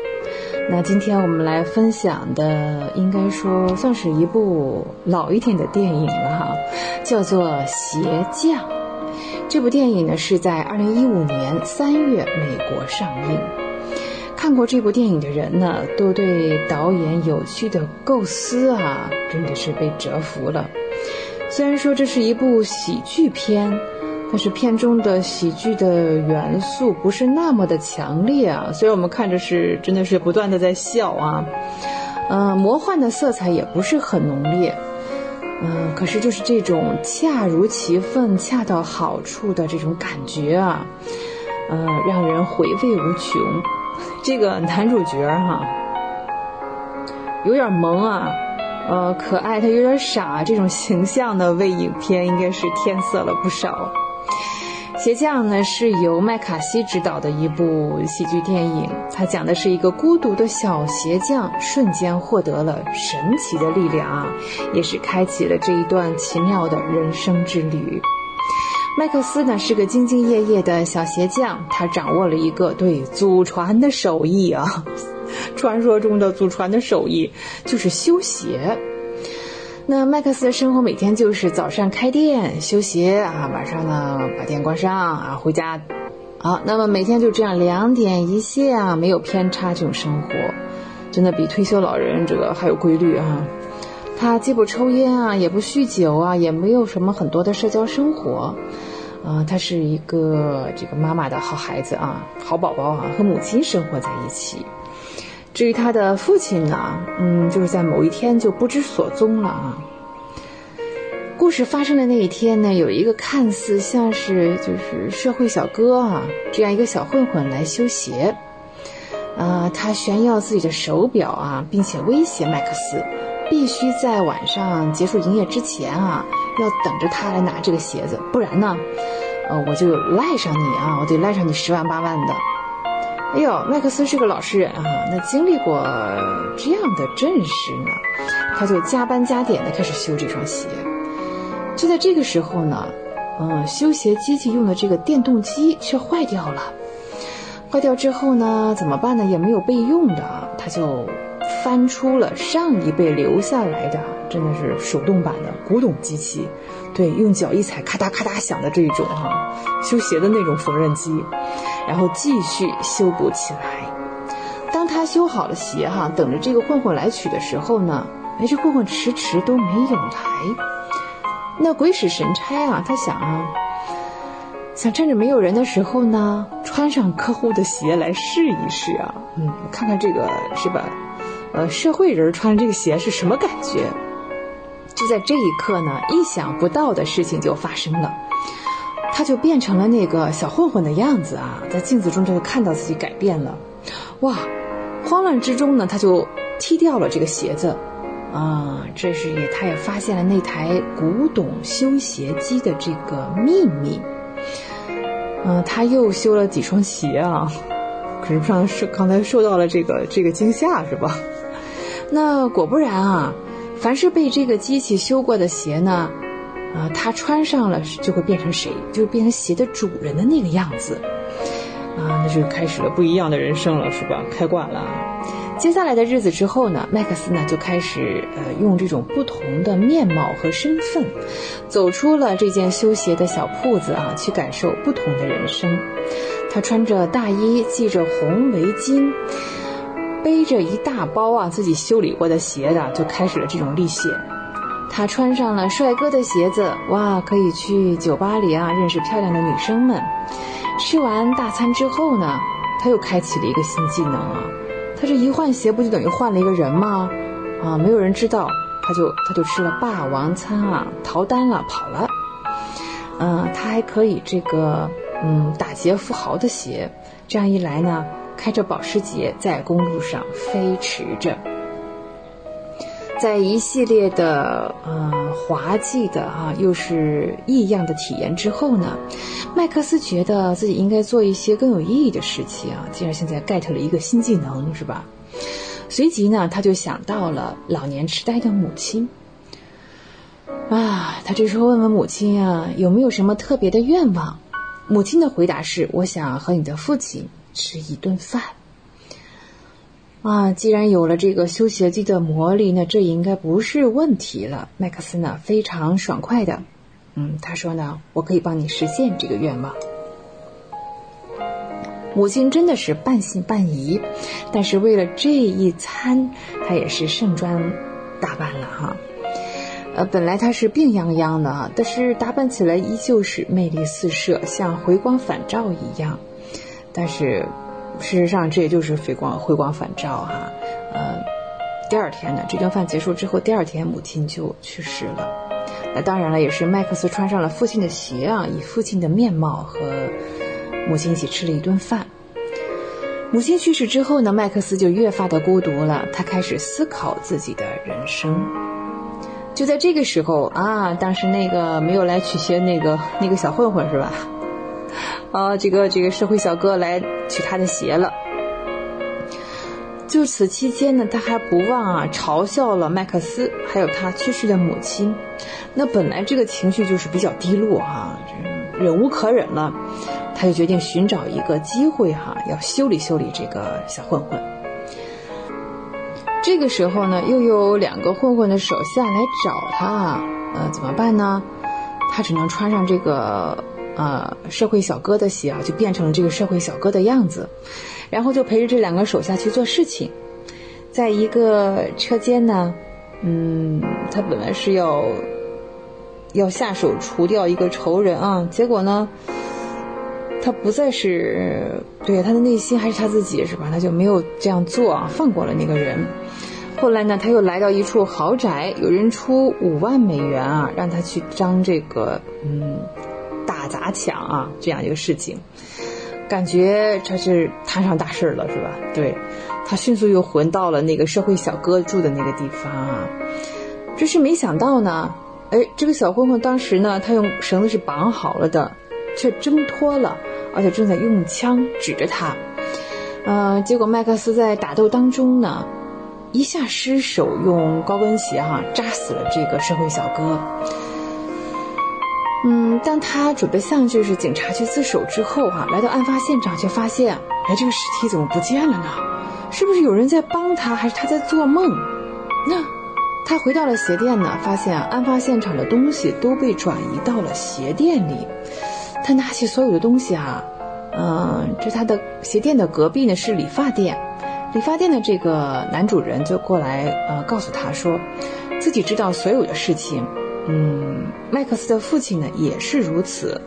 S8: 那今天我们来分享的，应该说算是一部老一点的电影了哈，叫做《鞋匠》。这部电影呢是在二零一五年三月美国上映。看过这部电影的人呢，都对导演有趣的构思啊，真的是被折服了。虽然说这是一部喜剧片。但是片中的喜剧的元素不是那么的强烈啊，所以我们看着是真的是不断的在笑啊，嗯，魔幻的色彩也不是很浓烈，嗯，可是就是这种恰如其分、恰到好处的这种感觉啊，嗯，让人回味无穷。这个男主角哈，有点萌啊，呃，可爱，他有点傻，这种形象呢，为影片应该是添色了不少。鞋匠呢是由麦卡锡执导的一部喜剧电影，它讲的是一个孤独的小鞋匠瞬间获得了神奇的力量啊，也是开启了这一段奇妙的人生之旅。麦克斯呢是个兢兢业业的小鞋匠，他掌握了一个对祖传的手艺啊。传说中的祖传的手艺就是修鞋。那麦克斯的生活每天就是早上开店修鞋啊，晚上呢把店关上啊，回家。好，那么每天就这样两点一线啊，没有偏差这种生活，真的比退休老人这个还有规律啊。他既不抽烟啊，也不酗酒啊，也没有什么很多的社交生活。啊，他是一个这个妈妈的好孩子啊，好宝宝啊，和母亲生活在一起。至于他的父亲呢，嗯，就是在某一天就不知所踪了啊。故事发生的那一天呢，有一个看似像是就是社会小哥啊这样一个小混混来修鞋，啊，他炫耀自己的手表啊，并且威胁麦克斯，必须在晚上结束营业之前啊。要等着他来拿这个鞋子，不然呢，呃，我就赖上你啊，我得赖上你十万八万的。哎呦，麦克斯是个老实人啊，那经历过这样的阵势呢，他就加班加点的开始修这双鞋。就在这个时候呢，嗯，修鞋机器用的这个电动机却坏掉了。坏掉之后呢，怎么办呢？也没有备用的，他就翻出了上一辈留下来的。真的是手动版的古董机器，对，用脚一踩，咔嗒咔嗒响的这一种哈，修鞋的那种缝纫机，然后继续修补起来。当他修好了鞋哈，等着这个混混来取的时候呢，哎，这混混迟迟都没有来。那鬼使神差啊，他想啊，想趁着没有人的时候呢，穿上客户的鞋来试一试啊，嗯，看看这个是吧？呃，社会人穿这个鞋是什么感觉？就在这一刻呢，意想不到的事情就发生了，他就变成了那个小混混的样子啊，在镜子中就看到自己改变了，哇！慌乱之中呢，他就踢掉了这个鞋子，啊，这是也他也发现了那台古董修鞋机的这个秘密，嗯，他又修了几双鞋啊，可是上是刚才受到了这个这个惊吓是吧？那果不然啊。凡是被这个机器修过的鞋呢，啊，他穿上了就会变成谁？就变成鞋的主人的那个样子，啊，那就开始了不一样的人生了，是吧？开挂了。接下来的日子之后呢，麦克斯呢就开始呃用这种不同的面貌和身份，走出了这间修鞋的小铺子啊，去感受不同的人生。他穿着大衣，系着红围巾。背着一大包啊，自己修理过的鞋的，就开始了这种历险。他穿上了帅哥的鞋子，哇，可以去酒吧里啊认识漂亮的女生们。吃完大餐之后呢，他又开启了一个新技能啊。他这一换鞋，不就等于换了一个人吗？啊，没有人知道，他就他就吃了霸王餐啊，逃单了，跑了。嗯，他还可以这个嗯打劫富豪的鞋，这样一来呢。开着保时捷在公路上飞驰着，在一系列的呃滑稽的啊又是异样的体验之后呢，麦克斯觉得自己应该做一些更有意义的事情啊。既然现在 get 了一个新技能，是吧？随即呢，他就想到了老年痴呆的母亲啊。他这时候问问母亲啊，有没有什么特别的愿望？母亲的回答是：我想和你的父亲。吃一顿饭啊！既然有了这个修鞋机的魔力，那这应该不是问题了。麦克斯呢，非常爽快的，嗯，他说呢，我可以帮你实现这个愿望。母亲真的是半信半疑，但是为了这一餐，她也是盛装打扮了哈。呃，本来她是病殃殃的，但是打扮起来依旧是魅力四射，像回光返照一样。但是，事实上这也就是回光回光返照哈，呃，第二天呢，这顿饭结束之后，第二天母亲就去世了。那当然了，也是麦克斯穿上了父亲的鞋啊，以父亲的面貌和母亲一起吃了一顿饭。母亲去世之后呢，麦克斯就越发的孤独了，他开始思考自己的人生。就在这个时候啊，当时那个没有来取鞋那个那个小混混是吧？啊，这个这个社会小哥来取他的鞋了。就此期间呢，他还不忘啊嘲笑了麦克斯，还有他去世的母亲。那本来这个情绪就是比较低落哈，忍无可忍了，他就决定寻找一个机会哈，要修理修理这个小混混。这个时候呢，又有两个混混的手下来找他，呃，怎么办呢？他只能穿上这个呃社会小哥的鞋啊，就变成了这个社会小哥的样子，然后就陪着这两个手下去做事情。在一个车间呢，嗯，他本来是要要下手除掉一个仇人啊，结果呢，他不再是对他的内心还是他自己是吧？他就没有这样做啊，放过了那个人。后来呢，他又来到一处豪宅，有人出五万美元啊，让他去张这个嗯打砸抢啊这样一个事情，感觉他是摊上大事了是吧？对，他迅速又混到了那个社会小哥住的那个地方啊，只是没想到呢，哎，这个小混混当时呢，他用绳子是绑好了的，却挣脱了，而且正在用枪指着他，呃，结果麦克斯在打斗当中呢。一下失手，用高跟鞋哈扎死了这个社会小哥。嗯，当他准备向就是警察去自首之后哈，来到案发现场却发现，哎，这个尸体怎么不见了呢？是不是有人在帮他，还是他在做梦？那他回到了鞋店呢，发现案发现场的东西都被转移到了鞋店里。他拿起所有的东西啊，嗯，这他的鞋店的隔壁呢是理发店。理发店的这个男主人就过来，呃，告诉他说，自己知道所有的事情。嗯，麦克斯的父亲呢也是如此，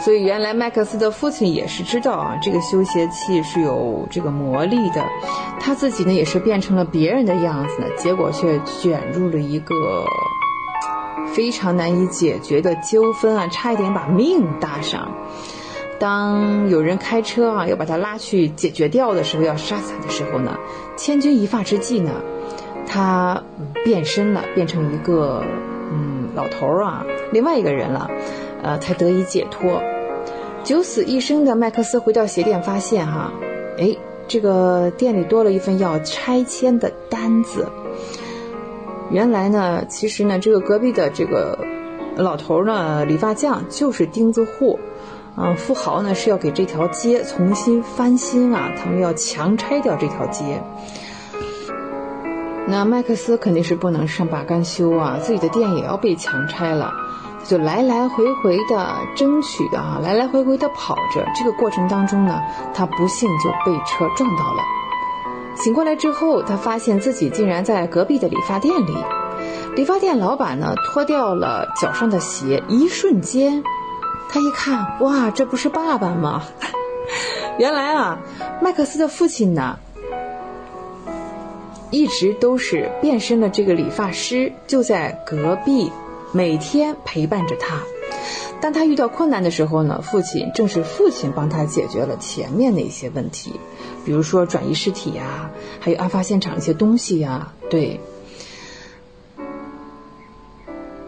S8: 所以原来麦克斯的父亲也是知道啊，这个修鞋器是有这个魔力的。他自己呢也是变成了别人的样子呢，结果却卷入了一个非常难以解决的纠纷啊，差一点把命搭上。当有人开车啊，要把他拉去解决掉的时候，要杀死他的时候呢，千钧一发之际呢，他变身了，变成一个老头儿啊，另外一个人了，呃，才得以解脱。九死一生的麦克斯回到鞋店，发现哈，哎，这个店里多了一份要拆迁的单子。原来呢，其实呢，这个隔壁的这个老头呢，理发匠就是钉子户。嗯，富豪呢是要给这条街重新翻新啊，他们要强拆掉这条街。那麦克斯肯定是不能善罢甘休啊，自己的店也要被强拆了，他就来来回回的争取的啊，来来回回的跑着。这个过程当中呢，他不幸就被车撞到了。醒过来之后，他发现自己竟然在隔壁的理发店里。理发店老板呢脱掉了脚上的鞋，一瞬间。他一看，哇，这不是爸爸吗？原来啊，麦克斯的父亲呢，一直都是变身的这个理发师，就在隔壁，每天陪伴着他。当他遇到困难的时候呢，父亲正是父亲帮他解决了前面的一些问题，比如说转移尸体呀，还有案发现场一些东西呀。对，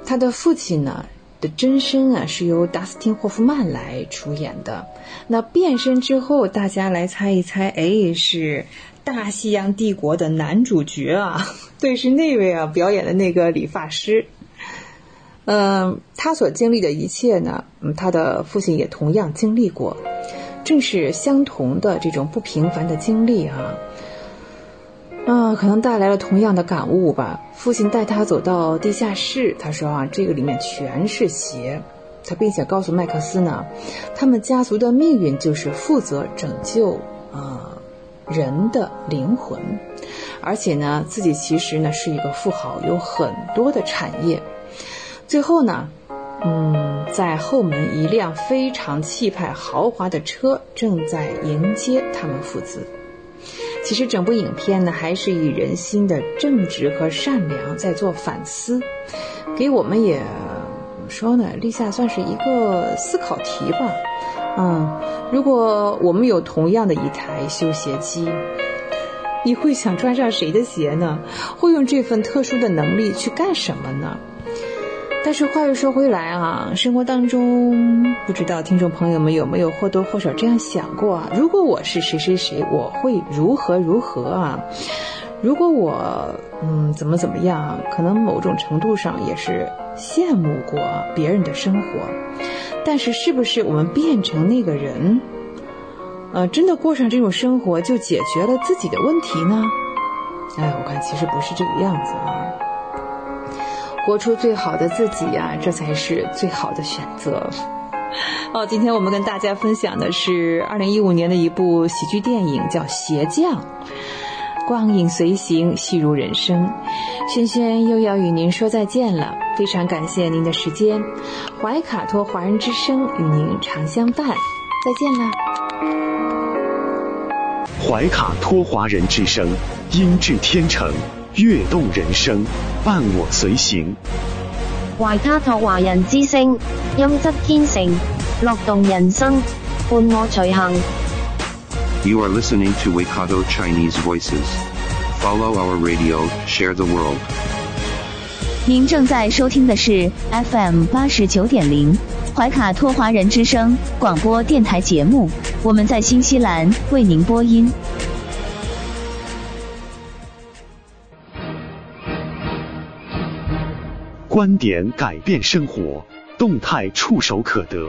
S8: 他的父亲呢。的真身啊，是由达斯汀·霍夫曼来出演的。那变身之后，大家来猜一猜，哎，是大西洋帝国的男主角啊？对，是那位啊，表演的那个理发师。嗯，他所经历的一切呢，嗯，他的父亲也同样经历过，正是相同的这种不平凡的经历啊。啊，可能带来了同样的感悟吧。父亲带他走到地下室，他说啊，这个里面全是邪。他并且告诉麦克斯呢，他们家族的命运就是负责拯救啊人的灵魂，而且呢，自己其实呢是一个富豪，有很多的产业。最后呢，嗯，在后门一辆非常气派豪华的车正在迎接他们父子。其实整部影片呢，还是以人心的正直和善良在做反思，给我们也怎么说呢立下算是一个思考题吧。嗯，如果我们有同样的一台修鞋机，你会想穿上谁的鞋呢？会用这份特殊的能力去干什么呢？但是话又说回来啊，生活当中不知道听众朋友们有没有或多或少这样想过啊？如果我是谁谁谁，我会如何如何啊？如果我嗯怎么怎么样，可能某种程度上也是羡慕过别人的生活。但是是不是我们变成那个人，呃，真的过上这种生活就解决了自己的问题呢？哎，我看其实不是这个样子啊。活出最好的自己呀，这才是最好的选择。哦，今天我们跟大家分享的是二零一五年的一部喜剧电影，叫《鞋匠》。光影随行，戏如人生。轩轩又要与您说再见了，非常感谢您的时间。怀卡托华人之声与您常相伴，再见了。
S9: 怀卡托华人之声，音质天成，悦动人生，伴我随行。
S10: 怀卡托华人之声，音质天成，乐动人生，伴我随行。
S1: You are listening to Waikato Chinese Voices. Follow our radio, share the world.
S2: 您正在收听的是 FM 八十九点零怀卡托华人之声广播电台节目，我们在新西兰为您播音。
S9: 观点改变生活，动态触手可得。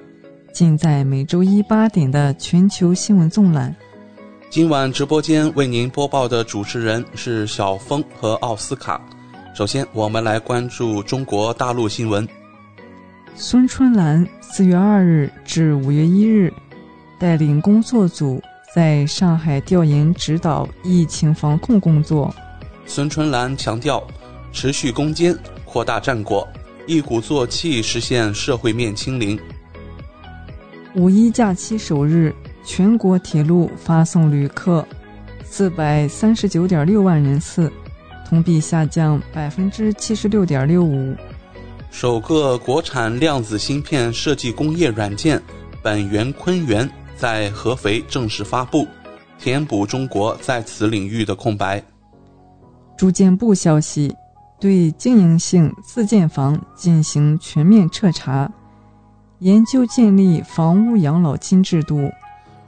S5: 尽在每周一八点的全球新闻纵览。
S3: 今晚直播间为您播报的主持人是小峰和奥斯卡。首先，我们来关注中国大陆新闻。
S5: 孙春兰四月二日至五月一日带领工作组在上海调研指导疫情防控工作。
S3: 孙春兰强调，持续攻坚，扩大战果，一鼓作气实现社会面清零。
S5: 五一假期首日，全国铁路发送旅客四百三十九点六万人次。同比下降百分之七十六点六五。
S3: 首个国产量子芯片设计工业软件“本源坤源”在合肥正式发布，填补中国在此领域的空白。
S5: 住建部消息，对经营性自建房进行全面彻查，研究建立房屋养老金制度。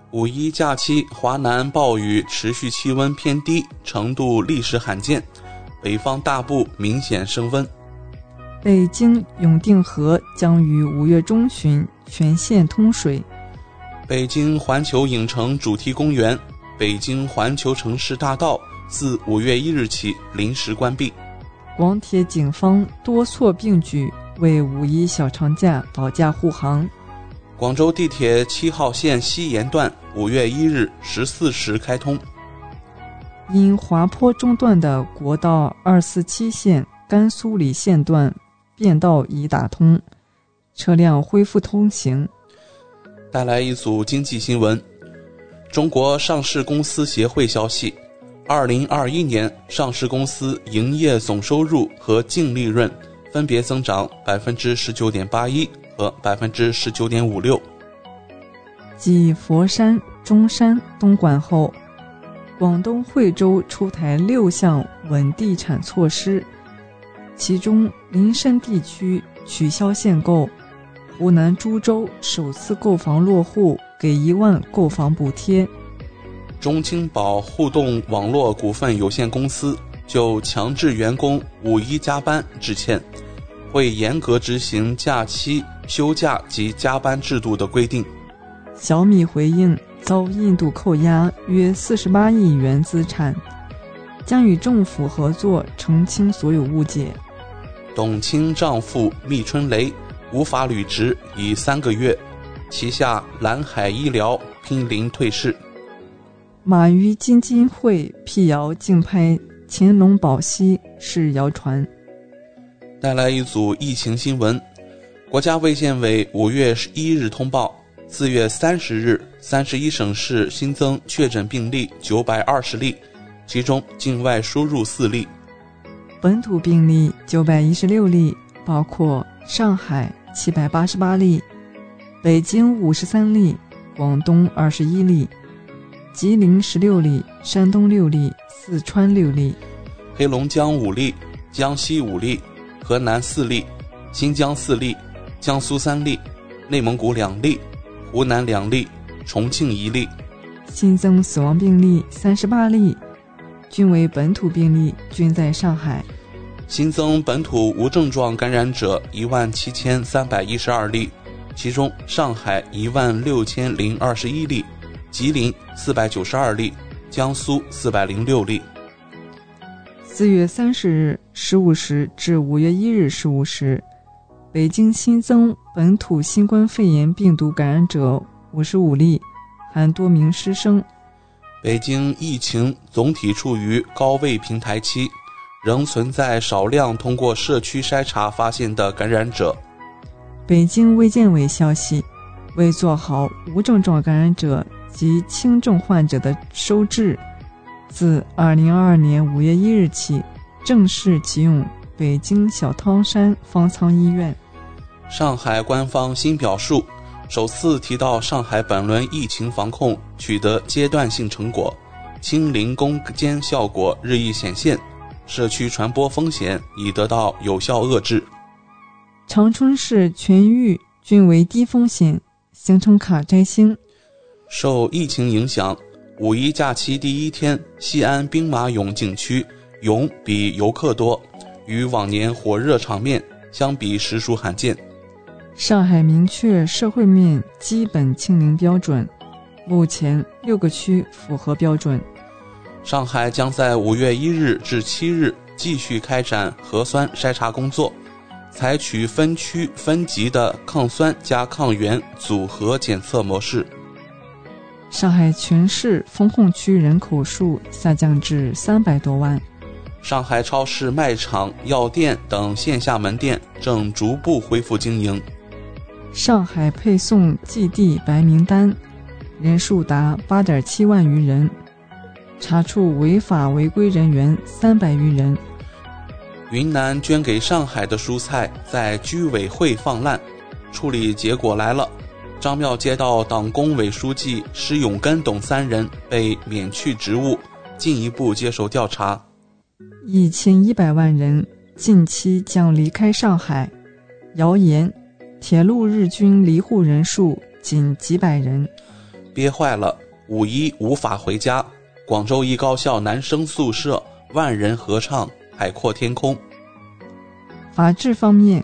S3: 五一假期，华南暴雨持续，气温偏低程度历史罕见。北方大部明显升温。
S5: 北京永定河将于五月中旬全线通水。
S3: 北京环球影城主题公园、北京环球城市大道自五月一日起临时关闭。
S5: 广铁警方多措并举，为五一小长假保驾护航。
S3: 广州地铁七号线西延段五月一日十四时开通。
S5: 因滑坡中断的国道二四七线甘肃理线段便道已打通，车辆恢复通行。
S3: 带来一组经济新闻：中国上市公司协会消息，二零二一年上市公司营业总收入和净利润分别增长百分之十九点八一和百分之十九点五六。
S5: 继佛山、中山、东莞后。广东惠州出台六项稳地产措施，其中林深地区取消限购，湖南株洲首次购房落户给一万购房补贴。
S3: 中青宝互动网络股份有限公司就强制员工五一加班致歉，会严格执行假期、休假及加班制度的规定。
S5: 小米回应。遭印度扣押约四十八亿元资产，将与政府合作澄清所有误解。
S3: 董卿丈夫密春雷无法履职已三个月，旗下蓝海医疗濒临退市。
S5: 马云基金会辟谣竞拍乾隆宝玺是谣传。
S3: 带来一组疫情新闻，国家卫健委五月一日通报。四月三十日，三十一省市新增确诊病例九百二十例，其中境外输入四例，
S5: 本土病例九百一十六例，包括上海七百八十八例，北京五十三例，广东二十一例，吉林十六例，山东六例，四川六例，
S3: 黑龙江五例，江西五例，河南四例，新疆四例，江苏三例，内蒙古两例，湖南两例，重庆一例。
S5: 新增死亡病例三十八例，均为本土病例，均在上海。
S3: 新增本土无症状感染者一万七千三百一十二例，其中上海一万六千零二十一例，吉林四百九十二例，江苏四百零六例。
S5: 四月三十日十五时至五月一日十五时，北京新增本土新冠肺炎病毒感染者五十五例，含多名师生。
S3: 北京疫情总体处于高位平台期。仍存在少量通过社区筛查发现的感染者。
S5: 北京卫健委消息，为做好无症状感染者及轻症患者的收治，自二零二二年五月一日起正式启用北京小汤山方舱医院。
S3: 上海官方新表述，首次提到上海本轮疫情防控取得阶段性成果，清零攻坚效果日益显现。社区传播风险已得到有效遏制。
S5: 长春市全域均为低风险，行程卡摘星。
S3: 受疫情影响，五一假期第一天，西安兵马俑景区俑比游客多，与往年火热场面相比实属罕见。
S5: 上海明确社会面基本清零标准，目前六个区符合标准。
S3: 上海将在五月一日至七日继续开展核酸筛查工作，采取分区分级的抗酸加抗原组合检测模式。
S5: 上海全市封控区人口数下降至三百多万。
S3: 上海超市、卖场、药店等线下门店正逐步恢复经营。
S5: 上海配送寄递白名单人数达八点七万余人。查处违法违规人员三百余人。
S3: 云南捐给上海的蔬菜在居委会放烂，处理结果来了。张庙街道党工委书记施永根等三人被免去职务，进一步接受调查。
S5: 一千一百万人近期将离开上海，谣言，铁路日均离沪人数仅几百人，
S3: 憋坏了，五一无法回家。广州一高校男生宿舍万人合唱《海阔天空》。
S5: 法治方面，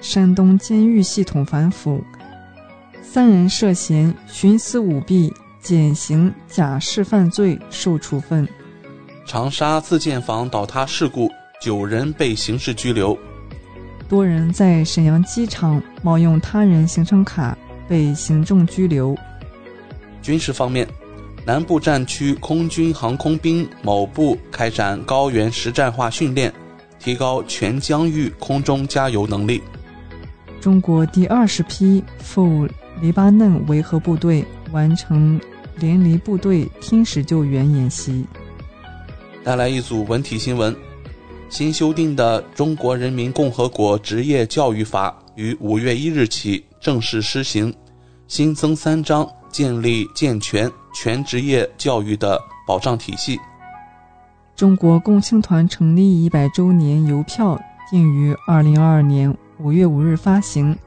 S5: 山东监狱系统反腐，三人涉嫌徇私舞弊、减刑假释犯罪受处分。
S3: 长沙自建房倒塌事故，九人被刑事拘留。
S5: 多人在沈阳机场冒用他人行程卡被行政拘留。
S3: 军事方面。南部战区空军航空兵某部开展高原实战化训练，提高全疆域空中加油能力。
S5: 中国第二十批赴黎巴嫩维和部队完成联黎部队听使救援演习。
S3: 带来一组文体新闻：新修订的《中国人民共和国职业教育法》于五月一日起正式施行，新增三章。建立健全全职业教育的保障体系。
S5: 中国共青团成立一百周年邮票定于二零二二年五月五日发行，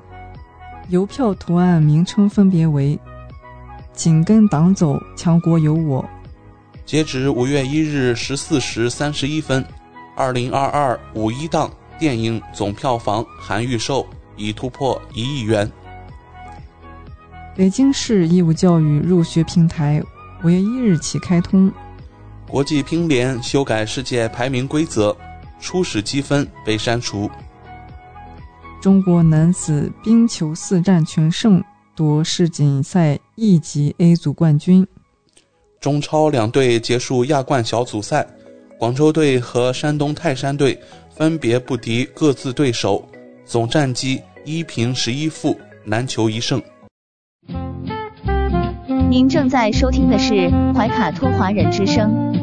S5: 邮票图案名称分别为“紧跟党走，强国有我”。
S3: 截止五月一日十四时三十一分，二零二二五一档电影总票房含预售已突破一亿元。
S5: 北京市义务教育入学平台五月一日起开通。
S3: 国际乒联修改世界排名规则，初始积分被删除。
S5: 中国男子冰球四战全胜，夺世锦赛一级 A 组冠军。
S3: 中超两队结束亚冠小组赛，广州队和山东泰山队分别不敌各自对手，总战绩一平十一负，难求一胜。
S2: 您正在收听的是怀卡托华人之声，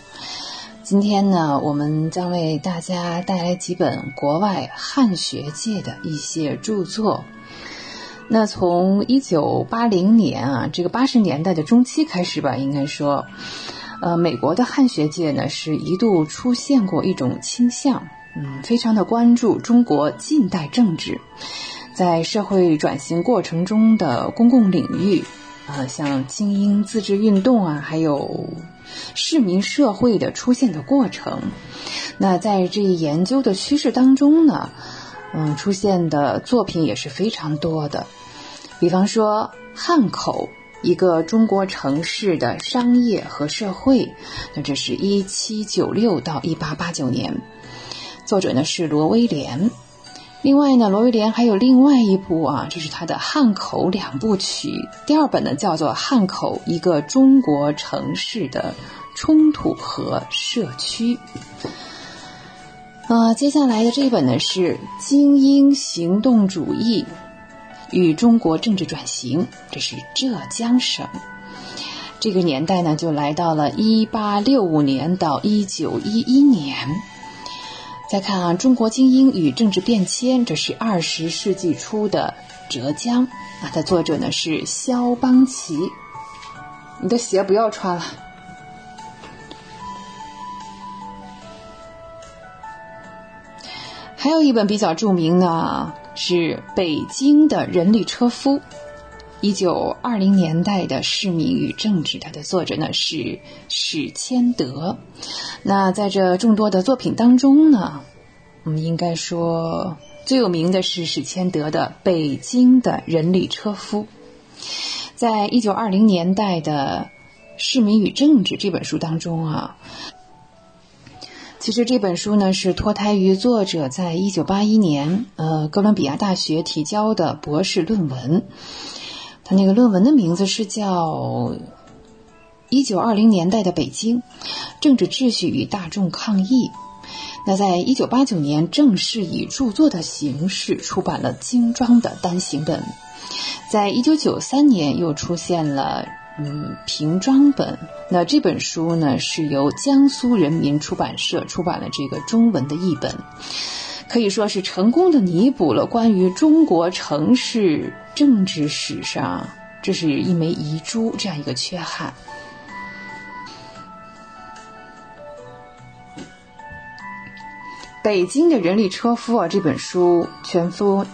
S8: 今天呢，我们将为大家带来几本国外汉学界的一些著作。那从一九八零年啊，这个八十年代的中期开始吧，应该说，呃，美国的汉学界呢是一度出现过一种倾向，嗯，非常的关注中国近代政治，在社会转型过程中的公共领域，啊，像精英自治运动啊，还有。市民社会的出现的过程，那在这一研究的趋势当中呢，嗯，出现的作品也是非常多的。比方说汉口，一个中国城市的商业和社会，那这是一七九六到一八八九年，作者呢是罗威廉。另外呢，罗威廉还有另外一部啊，这是他的《汉口两部曲》。第二本呢叫做《汉口：一个中国城市的冲突和社区》。啊，接下来的这一本呢是《精英行动主义与中国政治转型》，这是浙江省。这个年代呢就来到了一八六五年到一九一一年。再看啊，中国精英与政治变迁，这是二十世纪初的浙江啊，的作者呢是肖邦奇。你的鞋不要穿了。还有一本比较著名的，是北京的人力车夫。一九二零年代的市民与政治，它的作者呢是史谦德。那在这众多的作品当中呢，我们应该说最有名的是史谦德的《北京的人力车夫》。在一九二零年代的《市民与政治》这本书当中啊，其实这本书呢是脱胎于作者在一九八一年呃哥伦比亚大学提交的博士论文。那个论文的名字是叫《一九二零年代的北京：政治秩序与大众抗议》。那在一九八九年正式以著作的形式出版了精装的单行本，在一九九三年又出现了嗯平装本。那这本书呢是由江苏人民出版社出版了这个中文的译本。可以说是成功的弥补了关于中国城市政治史上这是一枚遗珠这样一个缺憾。北京的人力车夫啊，这本书全书。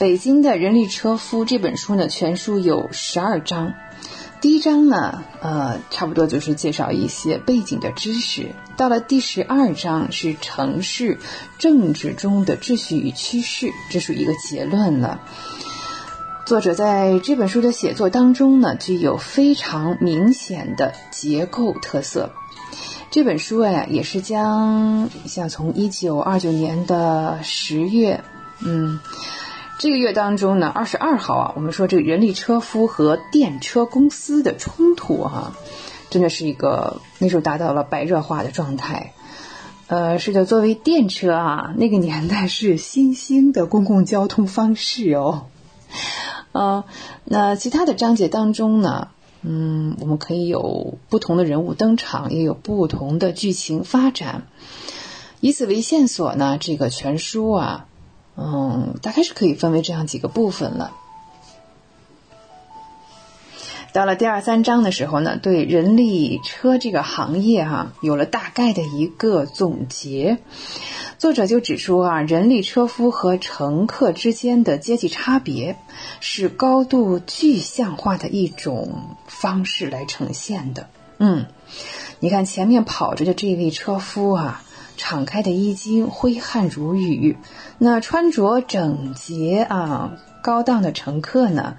S8: 北京的人力车夫这本书呢，全书有十二章。第一章呢，呃，差不多就是介绍一些背景的知识。到了第十二章是城市政治中的秩序与趋势，这属于一个结论了。作者在这本书的写作当中呢，具有非常明显的结构特色。这本书哎，也是将像从一九二九年的十月，嗯。这个月当中呢，二十二号啊，我们说这个人力车夫和电车公司的冲突哈，真的是一个那时候达到了白热化的状态。呃，是的，作为电车啊，那个年代是新兴的公共交通方式哦。呃，那其他的章节当中呢，嗯，我们可以有不同的人物登场，也有不同的剧情发展。以此为线索呢，这个全书啊。嗯，大概是可以分为这样几个部分了。到了第二三章的时候呢，对人力车这个行业哈有了大概的一个总结。作者就指出啊，人力车夫和乘客之间的阶级差别是高度具象化的一种方式来呈现的。嗯，你看前面跑着的这位车夫啊。敞开的衣襟，挥汗如雨。那穿着整洁啊、高档的乘客呢，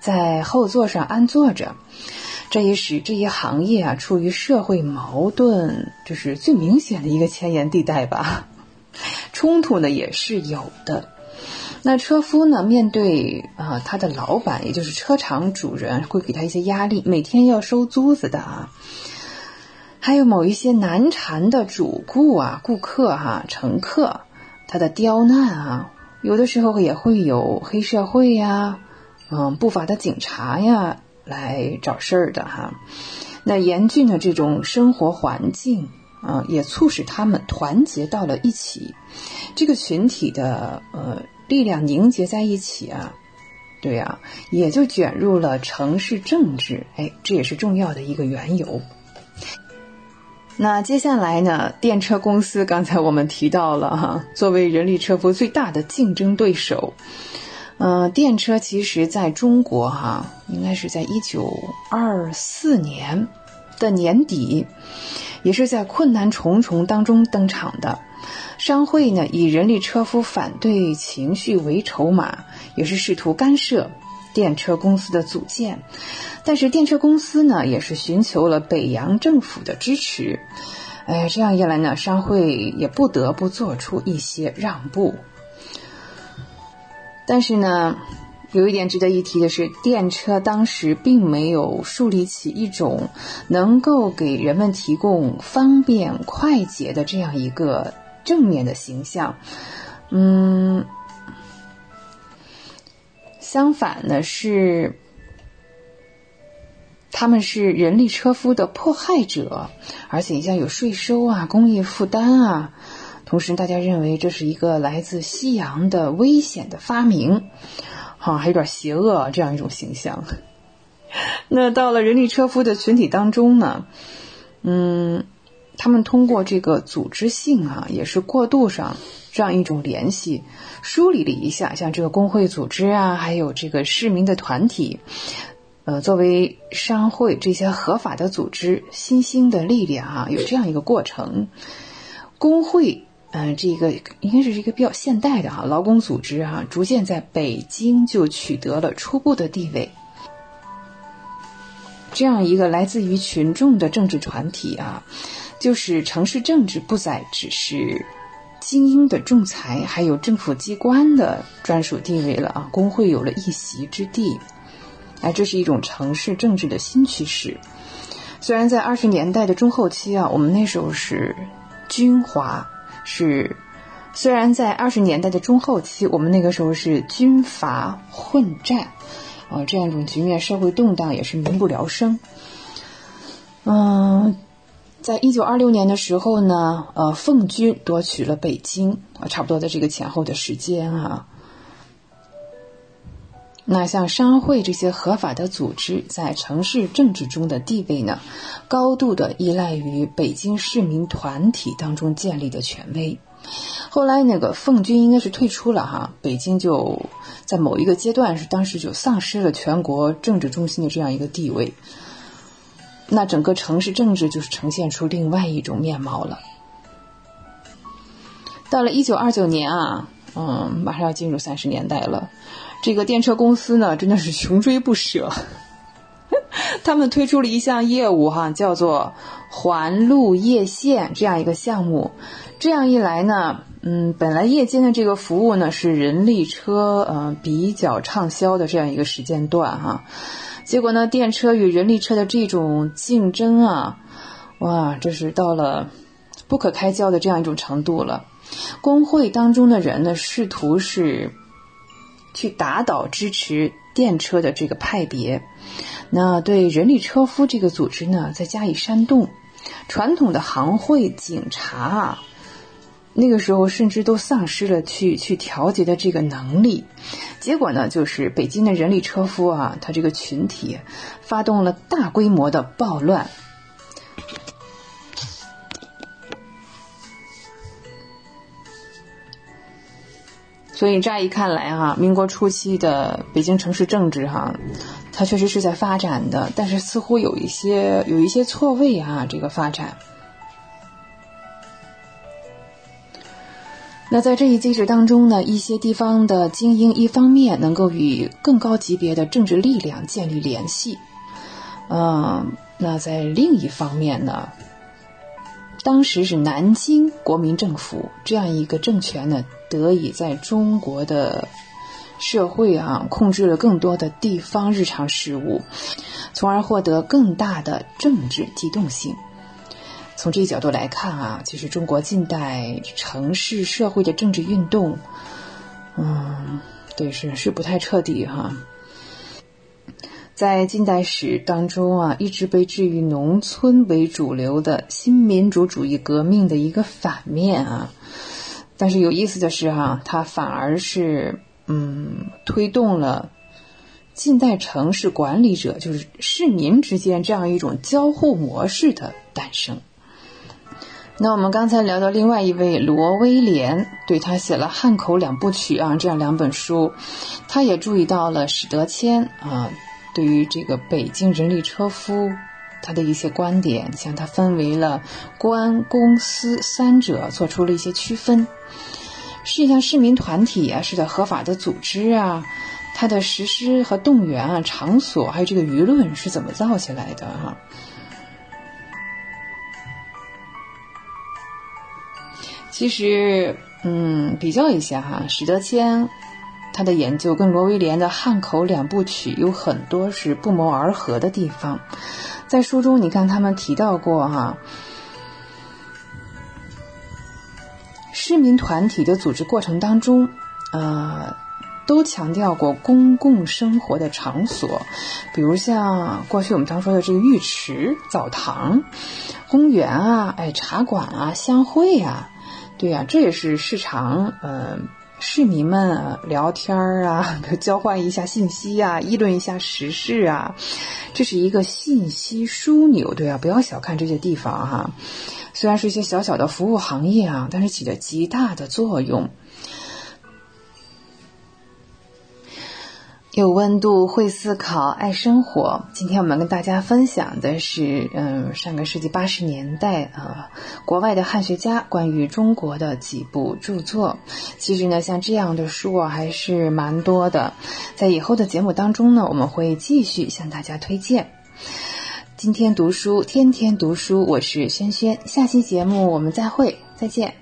S8: 在后座上安坐着。这也使这一行业啊，处于社会矛盾，就是最明显的一个前沿地带吧。冲突呢也是有的。那车夫呢，面对啊他的老板，也就是车厂主人，会给他一些压力，每天要收租子的啊。还有某一些难缠的主顾啊、顾客哈、乘客，他的刁难啊，有的时候也会有黑社会呀、嗯不法的警察呀来找事儿的哈。那严峻的这种生活环境啊，也促使他们团结到了一起，这个群体的呃。力量凝结在一起啊，对呀，也就卷入了城市政治，哎，这也是重要的一个缘由。那接下来呢，电车公司刚才我们提到了哈，作为人力车夫最大的竞争对手，嗯，电车其实在中国哈，应该是在一九二四年的年底，也是在困难重重当中登场的。商会呢，以人力车夫反对情绪为筹码，也是试图干涉电车公司的组建。但是电车公司呢，也是寻求了北洋政府的支持。哎，这样一来呢，商会也不得不做出一些让步。但是呢，有一点值得一提的是，电车当时并没有树立起一种能够给人们提供方便快捷的这样一个。正面的形象，嗯，相反呢是，他们是人力车夫的迫害者，而且你像有税收啊、工业负担啊，同时大家认为这是一个来自西洋的危险的发明，哈，还有点邪恶这样一种形象。那到了人力车夫的群体当中呢，嗯。他们通过这个组织性啊，也是过渡上这样一种联系，梳理了一下，像这个工会组织啊，还有这个市民的团体，呃，作为商会这些合法的组织，新兴的力量啊，有这样一个过程。工会，嗯，这个应该是一个比较现代的哈劳工组织啊，逐渐在北京就取得了初步的地位。这样一个来自于群众的政治团体啊。就是城市政治不再只是精英的仲裁，还有政府机关的专属地位了啊！工会有了一席之地，哎，这是一种城市政治的新趋势。虽然在二十年代的中后期啊，我们那时候是军阀，是虽然在二十年代的中后期，我们那个时候是军阀混战啊，这样一种局面，社会动荡也是民不聊生。嗯。在一九二六年的时候呢，呃，奉军夺取了北京啊，差不多在这个前后的时间啊。那像商会这些合法的组织在城市政治中的地位呢，高度的依赖于北京市民团体当中建立的权威。后来那个奉军应该是退出了哈，北京就在某一个阶段是当时就丧失了全国政治中心的这样一个地位。那整个城市政治就是呈现出另外一种面貌了。到了一九二九年啊，嗯，马上要进入三十年代了，这个电车公司呢真的是穷追不舍，他们推出了一项业务哈，叫做环路夜线这样一个项目。这样一来呢，嗯，本来夜间的这个服务呢是人力车嗯比较畅销的这样一个时间段哈。结果呢，电车与人力车的这种竞争啊，哇，这是到了不可开交的这样一种程度了。工会当中的人呢，试图是去打倒支持电车的这个派别，那对人力车夫这个组织呢，再加以煽动。传统的行会、警察啊。那个时候甚至都丧失了去去调节的这个能力，结果呢，就是北京的人力车夫啊，他这个群体发动了大规模的暴乱。所以乍一看来哈，民国初期的北京城市政治哈，它确实是在发展的，但是似乎有一些有一些错位啊，这个发展。那在这一机制当中呢，一些地方的精英一方面能够与更高级别的政治力量建立联系，嗯，那在另一方面呢，当时是南京国民政府这样一个政权呢，得以在中国的社会啊控制了更多的地方日常事务，从而获得更大的政治机动性。从这个角度来看啊，其实中国近代城市社会的政治运动，嗯，对，是是不太彻底哈。在近代史当中啊，一直被置于农村为主流的新民主主义革命的一个反面啊。但是有意思的是哈，它反而是嗯，推动了近代城市管理者就是市民之间这样一种交互模式的诞生。那我们刚才聊到另外一位罗威廉，对他写了《汉口两部曲》啊，这样两本书，他也注意到了史德谦啊，对于这个北京人力车夫他的一些观点，像他分为了官、公、司三者，做出了一些区分。实际上，市民团体啊是的合法的组织啊，它的实施和动员啊，场所还有这个舆论是怎么造起来的哈？其实，嗯，比较一下哈，史德谦他的研究跟罗威廉的汉口两部曲有很多是不谋而合的地方。在书中，你看他们提到过哈，市民团体的组织过程当中，呃，都强调过公共生活的场所，比如像过去我们常说的这个浴池、澡堂、公园啊，哎，茶馆啊，相会啊。对呀，这也是市场，嗯，市民们聊天儿啊，交换一下信息啊，议论一下时事啊，这是一个信息枢纽，对啊，不要小看这些地方哈，虽然是一些小小的服务行业啊，但是起着极大的作用。有温度，会思考，爱生活。今天我们跟大家分享的是，嗯，上个世纪八十年代啊，国外的汉学家关于中国的几部著作。其实呢，像这样的书啊，还是蛮多的。在以后的节目当中呢，我们会继续向大家推荐。今天读书，天天读书，我是轩轩。下期节目我们再会，再见。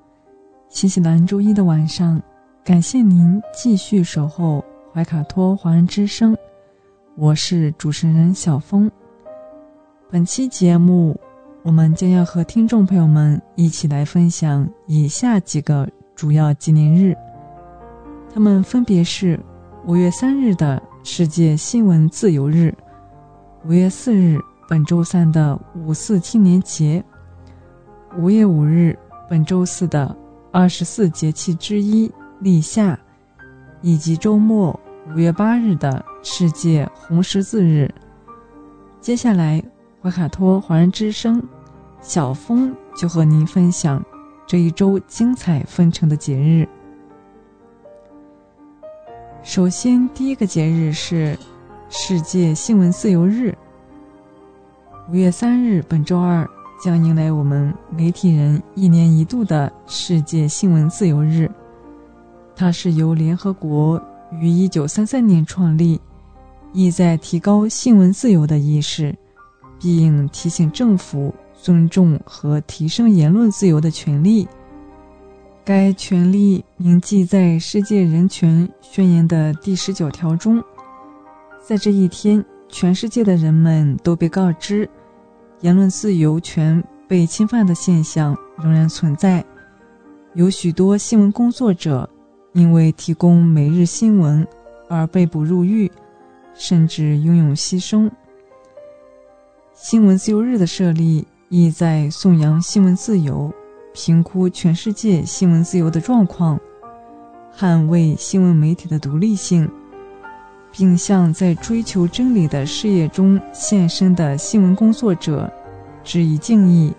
S5: 新西兰周一的晚上，感谢您继续守候怀卡托华人之声，我是主持人小峰。本期节目，我们将要和听众朋友们一起来分享以下几个主要纪念日，他们分别是五月三日的世界新闻自由日，五月四日本周三的五四青年节，五月五日本周四的。二十四节气之一立夏，以及周末五月八日的世界红十字日。接下来，怀卡托华人之声小峰就和您分享这一周精彩纷呈的节日。首先，第一个节日是世界新闻自由日，五月三日，本周二。将迎来我们媒体人一年一度的世界新闻自由日。它是由联合国于一九三三年创立，意在提高新闻自由的意识，并提醒政府尊重和提升言论自由的权利。该权利铭记在《世界人权宣言》的第十九条中。在这一天，全世界的人们都被告知。言论自由权被侵犯的现象仍然存在，有许多新闻工作者因为提供每日新闻而被捕入狱，甚至英勇牺牲。新闻自由日的设立意在颂扬新闻自由，评估全世界新闻自由的状况，捍卫新闻媒体的独立性，并向在追求真理的事业中献身的新闻工作者致以敬意。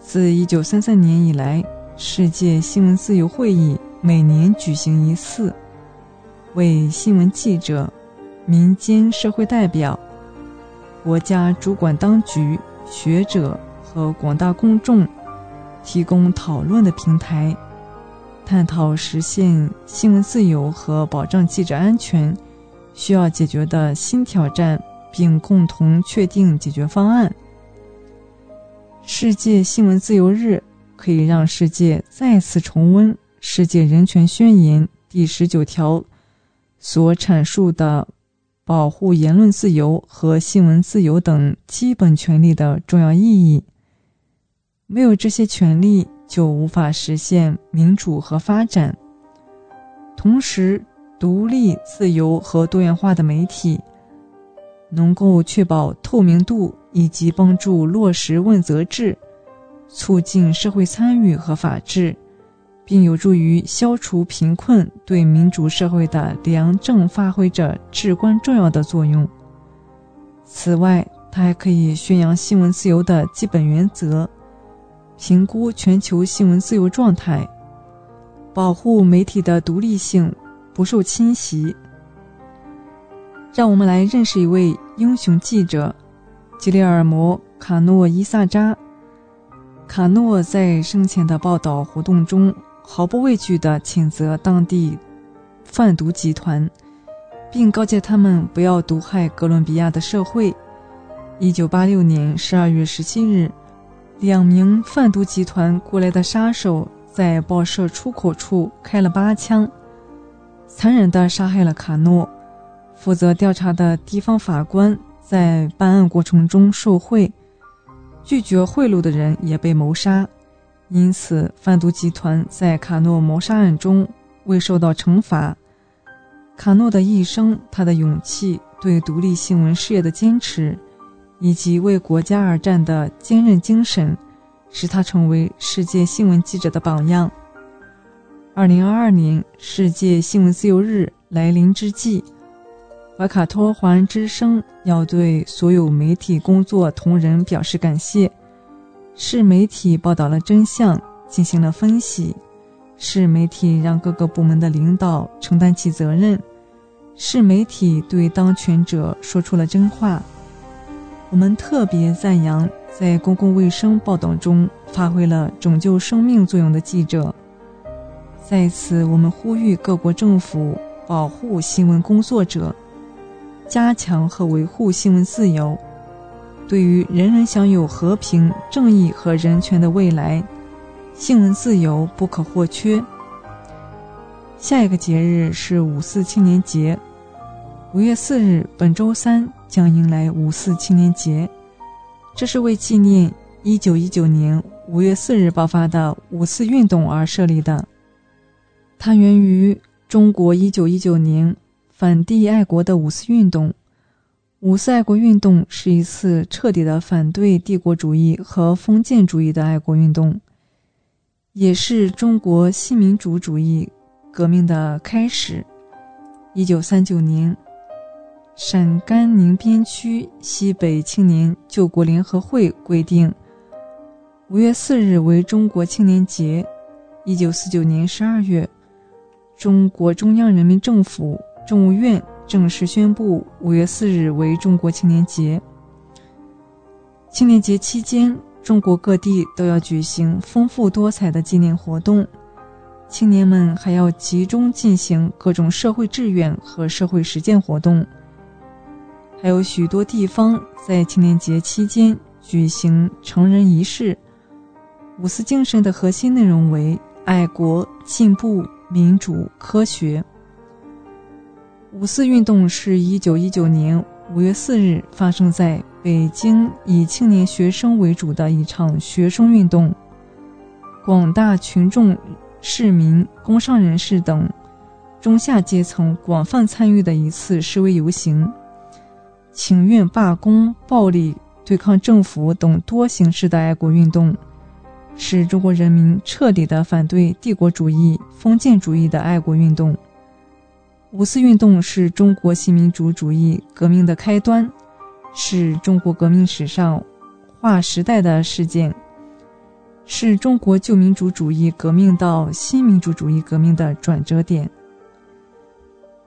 S5: 自1933年以来，世界新闻自由会议每年举行一次，为新闻记者、民间社会代表、国家主管当局、学者和广大公众提供讨论的平台，探讨实现新闻自由和保障记者安全需要解决的新挑战，并共同确定解决方案。世界新闻自由日可以让世界再次重温《世界人权宣言》第十九条所阐述的保护言论自由和新闻自由等基本权利的重要意义。没有这些权利，就无法实现民主和发展。同时，独立、自由和多元化的媒体能够确保透明度。以及帮助落实问责制，促进社会参与和法治，并有助于消除贫困，对民主社会的良政发挥着至关重要的作用。此外，它还可以宣扬新闻自由的基本原则，评估全球新闻自由状态，保护媒体的独立性不受侵袭。让我们来认识一位英雄记者。吉列尔摩·卡诺伊萨扎，卡诺在生前的报道活动中毫不畏惧地谴责当地贩毒集团，并告诫他们不要毒害哥伦比亚的社会。一九八六年十二月十七日，两名贩毒集团过来的杀手在报社出口处开了八枪，残忍地杀害了卡诺。负责调查的地方法官。在办案过程中受贿、拒绝贿赂的人也被谋杀，因此贩毒集团在卡诺谋杀案中未受到惩罚。卡诺的一生，他的勇气、对独立新闻事业的坚持，以及为国家而战的坚韧精神，使他成为世界新闻记者的榜样。二零二二年世界新闻自由日来临之际。怀卡托华人之声要对所有媒体工作同仁表示感谢。是媒体报道了真相，进行了分析；是媒体让各个部门的领导承担起责任；是媒体对当权者说出了真话。我们特别赞扬在公共卫生报道中发挥了拯救生命作用的记者。在此，我们呼吁各国政府保护新闻工作者。加强和维护新闻自由，对于人人享有和平、正义和人权的未来，新闻自由不可或缺。下一个节日是五四青年节，五月四日，本周三将迎来五四青年节，这是为纪念一九一九年五月四日爆发的五四运动而设立的。它源于中国一九一九年。反帝爱国的五四运动，五四爱国运动是一次彻底的反对帝国主义和封建主义的爱国运动，也是中国新民主主义革命的开始。一九三九年，陕甘宁边区西北青年救国联合会规定，五月四日为中国青年节。一九四九年十二月，中国中央人民政府。政务院正式宣布五月四日为中国青年节。青年节期间，中国各地都要举行丰富多彩的纪念活动，青年们还要集中进行各种社会志愿和社会实践活动。还有许多地方在青年节期间举行成人仪式。五四精神的核心内容为爱国、进步、民主、科学。五四运动是一九一九年五月四日发生在北京以青年学生为主的一场学生运动，广大群众、市民、工商人士等中下阶层广泛参与的一次示威游行，请愿、罢工、暴力对抗政府等多形式的爱国运动，是中国人民彻底的反对帝国主义、封建主义的爱国运动。五四运动是中国新民主主义革命的开端，是中国革命史上划时代的事件，是中国旧民主主义革命到新民主主义革命的转折点。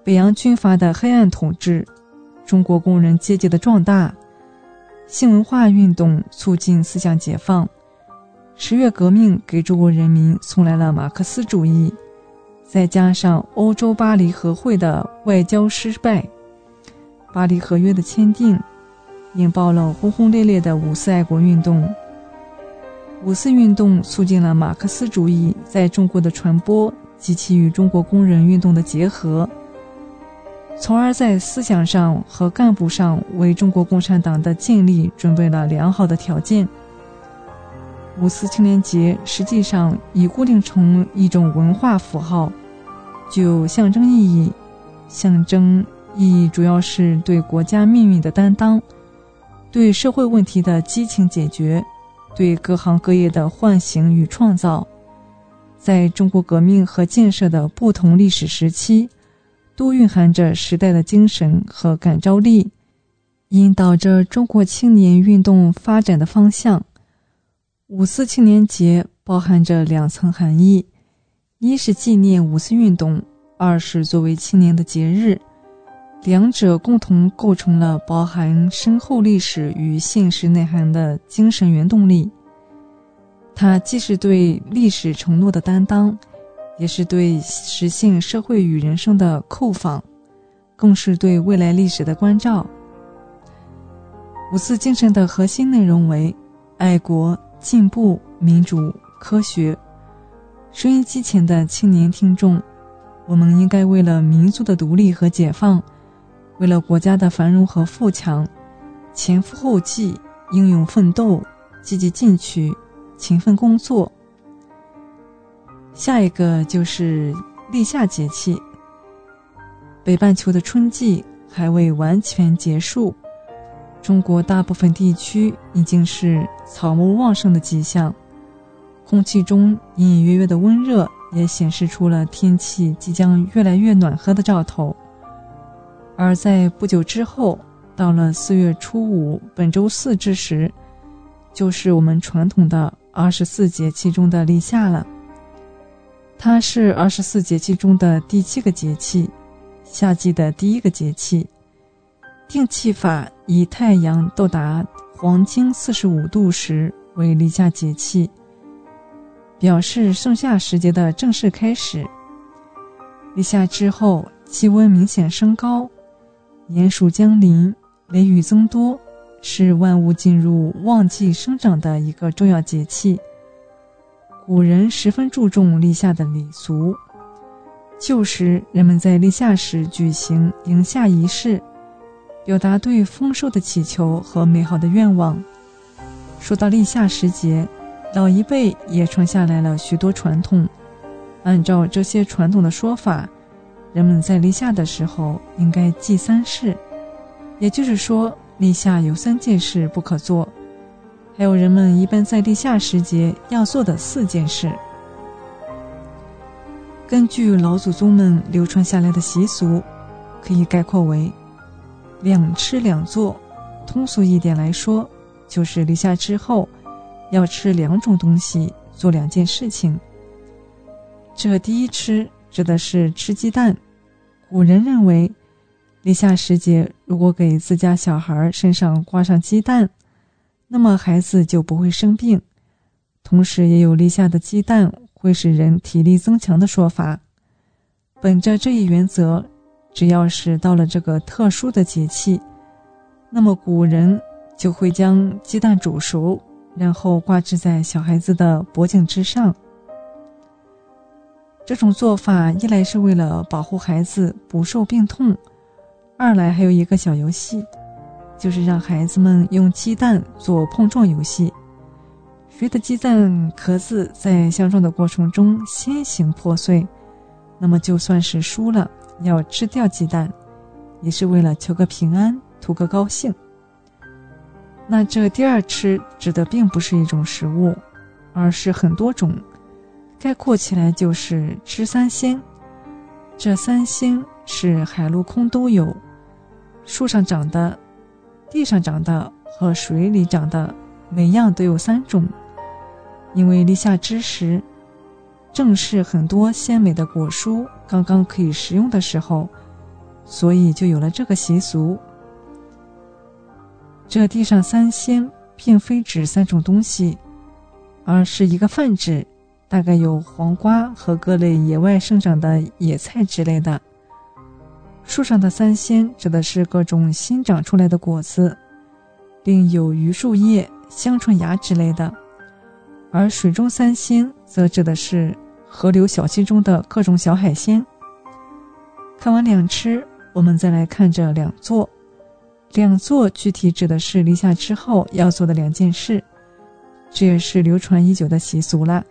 S5: 北洋军阀的黑暗统治，中国工人阶级的壮大，新文化运动促进思想解放。十月革命给中国人民送来了马克思主义，再加上欧洲巴黎和会的外交失败，巴黎合约的签订，引爆了轰轰烈烈的五四爱国运动。五四运动促进了马克思主义在中国的传播及其与中国工人运动的结合，从而在思想上和干部上为中国共产党的建立准备了良好的条件。五四青年节实际上已固定成一种文化符号，具有象征意义。象征意义主要是对国家命运的担当，对社会问题的激情解决，对各行各业的唤醒与创造。在中国革命和建设的不同历史时期，都蕴含着时代的精神和感召力，引导着中国青年运动发展的方向。五四青年节包含着两层含义：一是纪念五四运动，二是作为青年的节日。两者共同构成了包含深厚历史与现实内涵的精神原动力。它既是对历史承诺的担当，也是对实现社会与人生的叩访，更是对未来历史的关照。五四精神的核心内容为爱国。进步、民主、科学。收音机前的青年听众，我们应该为了民族的独立和解放，为了国家的繁荣和富强，前赴后继，英勇奋斗，积极进取，勤奋工作。下一个就是立夏节气。北半球的春季还未完全结束。中国大部分地区已经是草木旺盛的迹象，空气中隐隐约约的温热也显示出了天气即将越来越暖和的兆头。而在不久之后，到了四月初五本周四之时，就是我们传统的二十四节气中的立夏了。它是二十四节气中的第七个节气，夏季的第一个节气。定气法以太阳到达黄经四十五度时为立夏节气，表示盛夏时节的正式开始。立夏之后，气温明显升高，炎暑将临，雷雨增多，是万物进入旺季生长的一个重要节气。古人十分注重立夏的礼俗，旧时人们在立夏时举行迎夏仪式。表达对丰收的祈求和美好的愿望。说到立夏时节，老一辈也传下来了许多传统。按照这些传统的说法，人们在立夏的时候应该祭三事，也就是说，立夏有三件事不可做，还有人们一般在立夏时节要做的四件事。根据老祖宗们流传下来的习俗，可以概括为。两吃两做，通俗一点来说，就是立夏之后要吃两种东西，做两件事情。这第一吃指的是吃鸡蛋。古人认为，立夏时节如果给自家小孩身上挂上鸡蛋，那么孩子就不会生病。同时，也有立夏的鸡蛋会使人体力增强的说法。本着这一原则。只要是到了这个特殊的节气，那么古人就会将鸡蛋煮熟，然后挂置在小孩子的脖颈之上。这种做法一来是为了保护孩子不受病痛，二来还有一个小游戏，就是让孩子们用鸡蛋做碰撞游戏，谁的鸡蛋壳子在相撞的过程中先行破碎，那么就算是输了。要吃掉鸡蛋，也是为了求个平安，图个高兴。那这第二吃指的并不是一种食物，而是很多种。概括起来就是吃三星。这三星是海陆空都有，树上长的、地上长的和水里长的，每样都有三种。因为立夏之时，正是很多鲜美的果蔬刚刚可以食用的时候，所以就有了这个习俗。这地上三鲜，并非指三种东西，而是一个泛指。大概有黄瓜和各类野外生长的野菜之类的。树上的三鲜指的是各种新长出来的果子，另有榆树叶、香椿芽之类的。而水中三鲜则指的是河流小溪中的各种小海鲜。看完两吃，我们再来看这两做。两做具体指的是立夏之后要做的两件事，这也是流传已久的习俗了。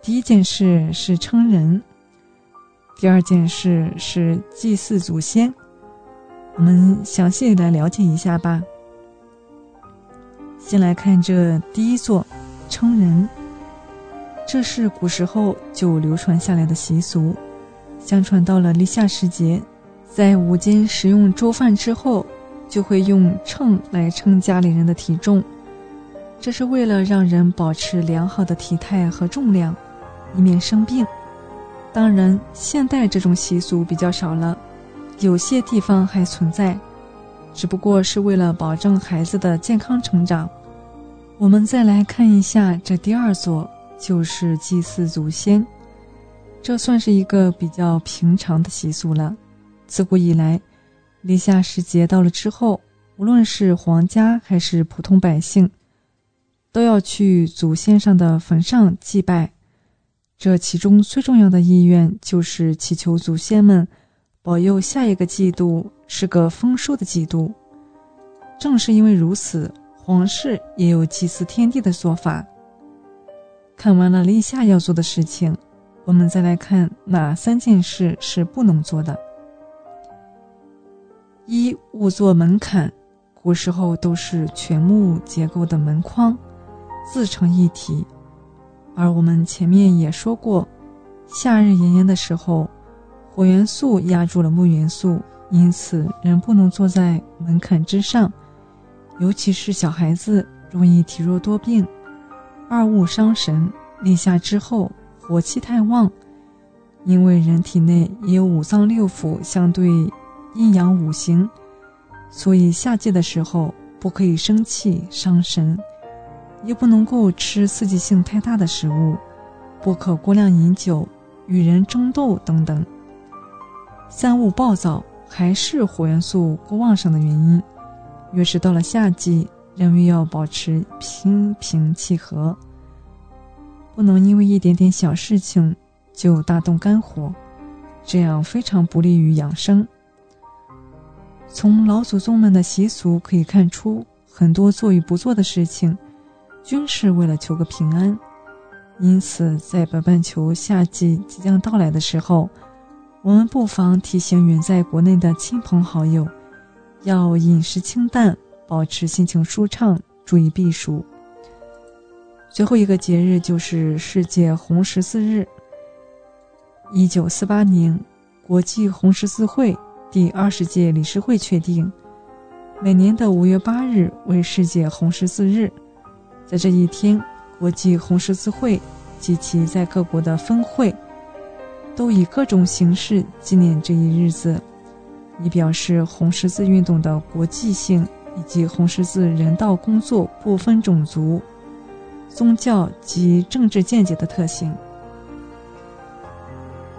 S5: 第一件事是称人，第二件事是祭祀祖先。我们详细来了解一下吧。先来看这第一座称人，这是古时候就流传下来的习俗。相传到了立夏时节，在午间食用粥饭之后，就会用秤来称家里人的体重，这是为了让人保持良好的体态和重量。以免生病。当然，现代这种习俗比较少了，有些地方还存在，只不过是为了保证孩子的健康成长。我们再来看一下这第二座，就是祭祀祖先。这算是一个比较平常的习俗了。自古以来，立夏时节到了之后，无论是皇家还是普通百姓，都要去祖先上的坟上祭拜。这其中最重要的意愿就是祈求祖先们保佑下一个季度是个丰收的季度。正是因为如此，皇室也有祭祀天地的做法。看完了立夏要做的事情，我们再来看哪三件事是不能做的。一勿做门槛，古时候都是全木结构的门框，自成一体。而我们前面也说过，夏日炎炎的时候，火元素压住了木元素，因此人不能坐在门槛之上，尤其是小孩子容易体弱多病。二物伤神，立夏之后火气太旺，因为人体内也有五脏六腑相对阴阳五行，所以夏季的时候不可以生气伤神。也不能够吃刺激性太大的食物，不可过量饮酒、与人争斗等等。三物暴躁还是火元素过旺盛的原因。越是到了夏季，人们要保持心平气和，不能因为一点点小事情就大动肝火，这样非常不利于养生。从老祖宗们的习俗可以看出，很多做与不做的事情。均是为了求个平安，因此在北半球夏季即将到来的时候，我们不妨提醒远在国内的亲朋好友，要饮食清淡，保持心情舒畅，注意避暑。最后一个节日就是世界红十字日。一九四八年，国际红十字会第二十届理事会确定，每年的五月八日为世界红十字日。在这一天，国际红十字会及其在各国的分会，都以各种形式纪念这一日子，以表示红十字运动的国际性以及红十字人道工作不分种族、宗教及政治见解的特性。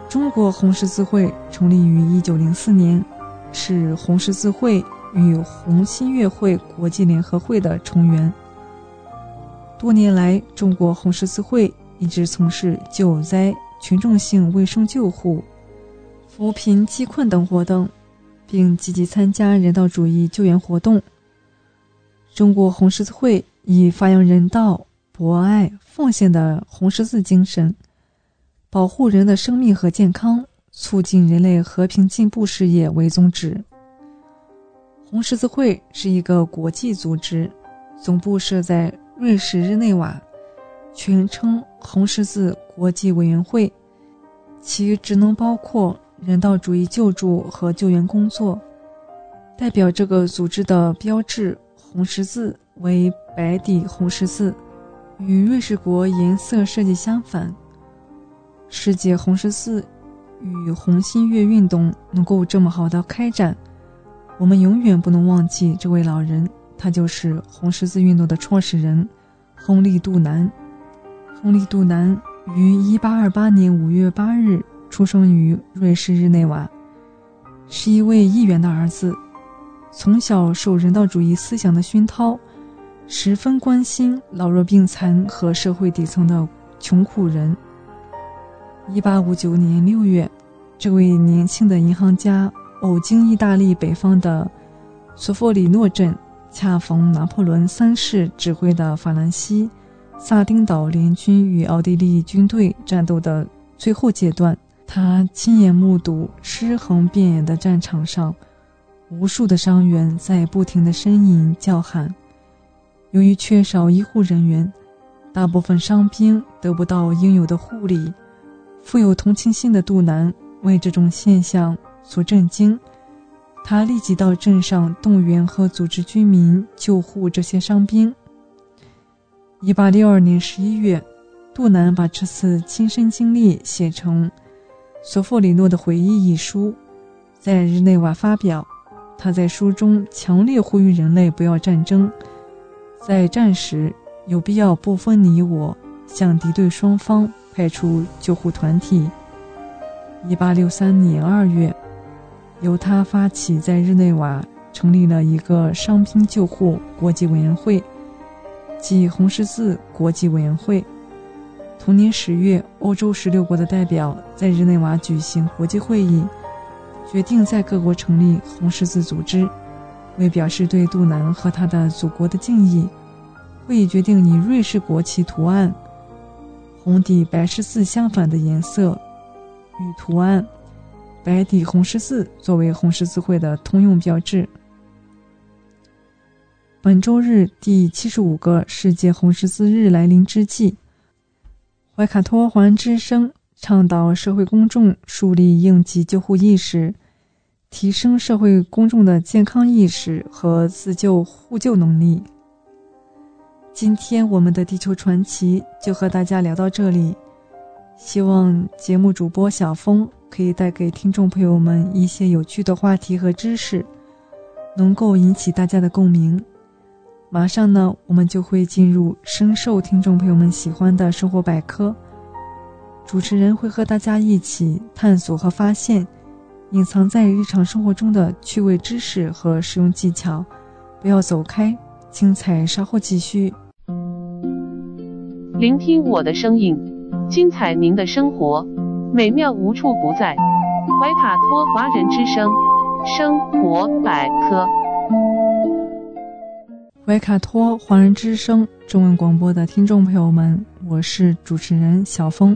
S5: 中国红十字会成立于一九零四年，是红十字会与红新月会国际联合会的成员。多年来，中国红十字会一直从事救灾、群众性卫生救护、扶贫济困等活动，并积极参加人道主义救援活动。中国红十字会以发扬人道、博爱、奉献的红十字精神，保护人的生命和健康，促进人类和平进步事业为宗旨。红十字会是一个国际组织，总部设在。瑞士日内瓦，全称红十字国际委员会，其职能包括人道主义救助和救援工作。代表这个组织的标志红十字为白底红十字，与瑞士国颜色设计相反。世界红十字与红新月运动能够这么好的开展，我们永远不能忘记这位老人，他就是红十字运动的创始人亨利·杜南。亨利·杜南于1828年5月8日出生于瑞士日内瓦，是一位议员的儿子。从小受人道主义思想的熏陶，十分关心老弱病残和社会底层的穷苦人。一八五九年六月，这位年轻的银行家偶经意大利北方的索弗里诺镇，恰逢拿破仑三世指挥的法兰西萨丁岛联军与奥地利军队战斗的最后阶段，他亲眼目睹尸横遍野的战场上。无数的伤员在不停的呻吟叫喊，由于缺少医护人员，大部分伤兵得不到应有的护理。富有同情心的杜南为这种现象所震惊，他立即到镇上动员和组织居民救护这些伤兵。一八六二年十一月，杜南把这次亲身经历写成《索弗里诺的回忆》一书，在日内瓦发表。他在书中强烈呼吁人类不要战争，在战时有必要不分你我向敌对双方派出救护团体。一八六三年二月，由他发起，在日内瓦成立了一个伤兵救护国际委员会，即红十字国际委员会。同年十月，欧洲十六国的代表在日内瓦举行国际会议。决定在各国成立红十字组织，为表示对杜南和他的祖国的敬意，会议决定以瑞士国旗图案红底白十字相反的颜色与图案白底红十字作为红十字会的通用标志。本周日第七十五个世界红十字日来临之际，怀卡托环之声。倡导社会公众树立应急救护意识，提升社会公众的健康意识和自救互救能力。今天我们的地球传奇就和大家聊到这里，希望节目主播小峰可以带给听众朋友们一些有趣的话题和知识，能够引起大家的共鸣。马上呢，我们就会进入深受听众朋友们喜欢的生活百科。主持人会和大家一起探索和发现隐藏在日常生活中的趣味知识和实用技巧。不要走开，精彩稍后继续。
S11: 聆听我的声音，精彩您的生活，美妙无处不在。怀卡托华人之声，生活百科。
S5: 怀卡托华人之声中文广播的听众朋友们，我是主持人小峰。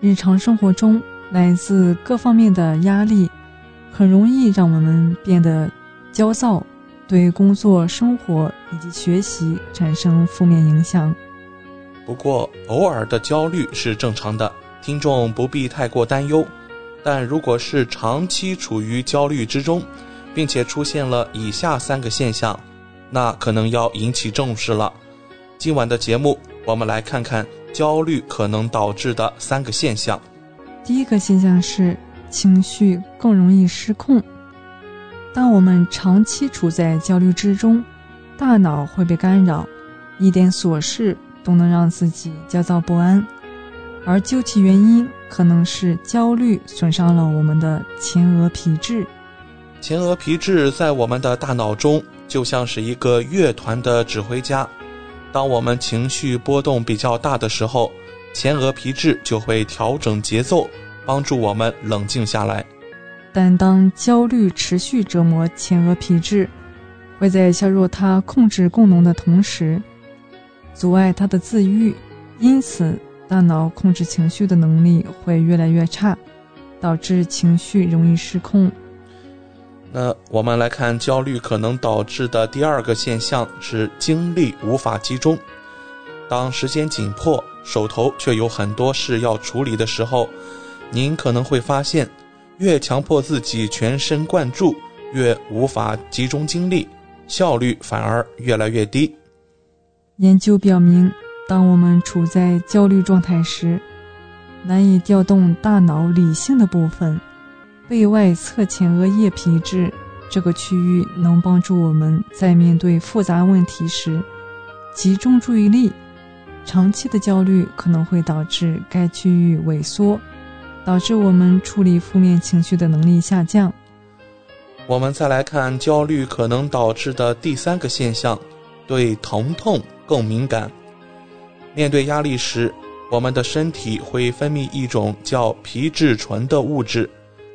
S5: 日常生活中来自各方面的压力，很容易让我们变得焦躁，对工作、生活以及学习产生负面影响。
S3: 不过，偶尔的焦虑是正常的，听众不必太过担忧。但如果是长期处于焦虑之中，并且出现了以下三个现象，那可能要引起重视了。今晚的节目，我们来看看。焦虑可能导致的三个现象。
S5: 第一个现象是情绪更容易失控。当我们长期处在焦虑之中，大脑会被干扰，一点琐事都能让自己焦躁不安。而究其原因，可能是焦虑损伤了我们的前额皮质。
S3: 前额皮质在我们的大脑中就像是一个乐团的指挥家。当我们情绪波动比较大的时候，前额皮质就会调整节奏，帮助我们冷静下来。
S5: 但当焦虑持续折磨前额皮质，会在削弱它控制功能的同时，阻碍它的自愈，因此大脑控制情绪的能力会越来越差，导致情绪容易失控。
S3: 那我们来看焦虑可能导致的第二个现象是精力无法集中。当时间紧迫，手头却有很多事要处理的时候，您可能会发现，越强迫自己全神贯注，越无法集中精力，效率反而越来越低。
S5: 研究表明，当我们处在焦虑状态时，难以调动大脑理性的部分。背外侧前额叶皮质这个区域能帮助我们在面对复杂问题时集中注意力。长期的焦虑可能会导致该区域萎缩，导致我们处理负面情绪的能力下降。
S3: 我们再来看焦虑可能导致的第三个现象：对疼痛更敏感。面对压力时，我们的身体会分泌一种叫皮质醇的物质。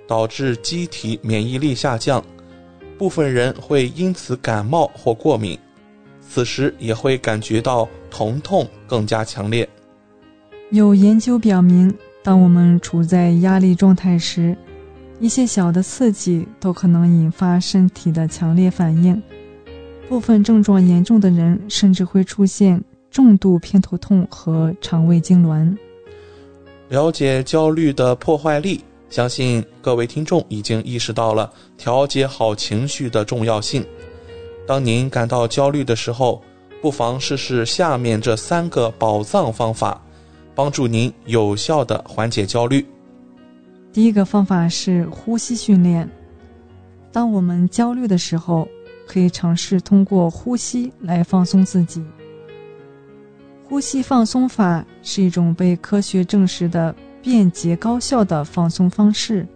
S3: 导致机体免疫力下降，部分人会因此感冒或过敏，此时也会感觉到疼痛更加强烈。
S5: 有研究表明，当我们处在压力状态时，一些小的刺激都可能引发身体的强烈反应。部分症状严重的人甚至会出现重度偏头痛和肠胃痉挛。
S3: 了解焦虑的破坏力。相信各位听众已经意识到了调节好情绪的重要性。当您感到焦虑的时候，不妨试试下面这三个宝藏方法，帮助您有效的缓解焦虑。
S5: 第一个方法是呼吸训练。当我们焦虑的时候，可以尝试通过呼吸来放松自己。呼吸放松法是一种被科学证实的。便捷高效的放松方式，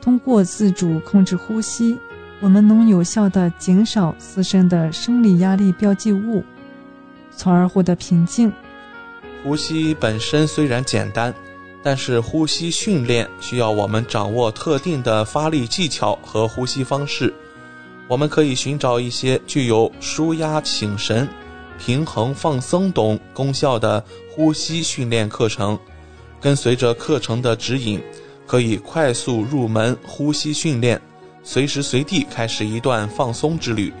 S5: 通过自主控制呼吸，我们能有效地减少自身的生理压力标记物，从而获得平静。
S3: 呼吸本身虽然简单，但是呼吸训练需要我们掌握特定的发力技巧和呼吸方式。我们可以寻找一些具有舒压、醒神、平衡、放松等功效的呼吸训练课程。跟随着课程的指引，可以快速入门呼吸训练，随时随地开始一段放松之旅。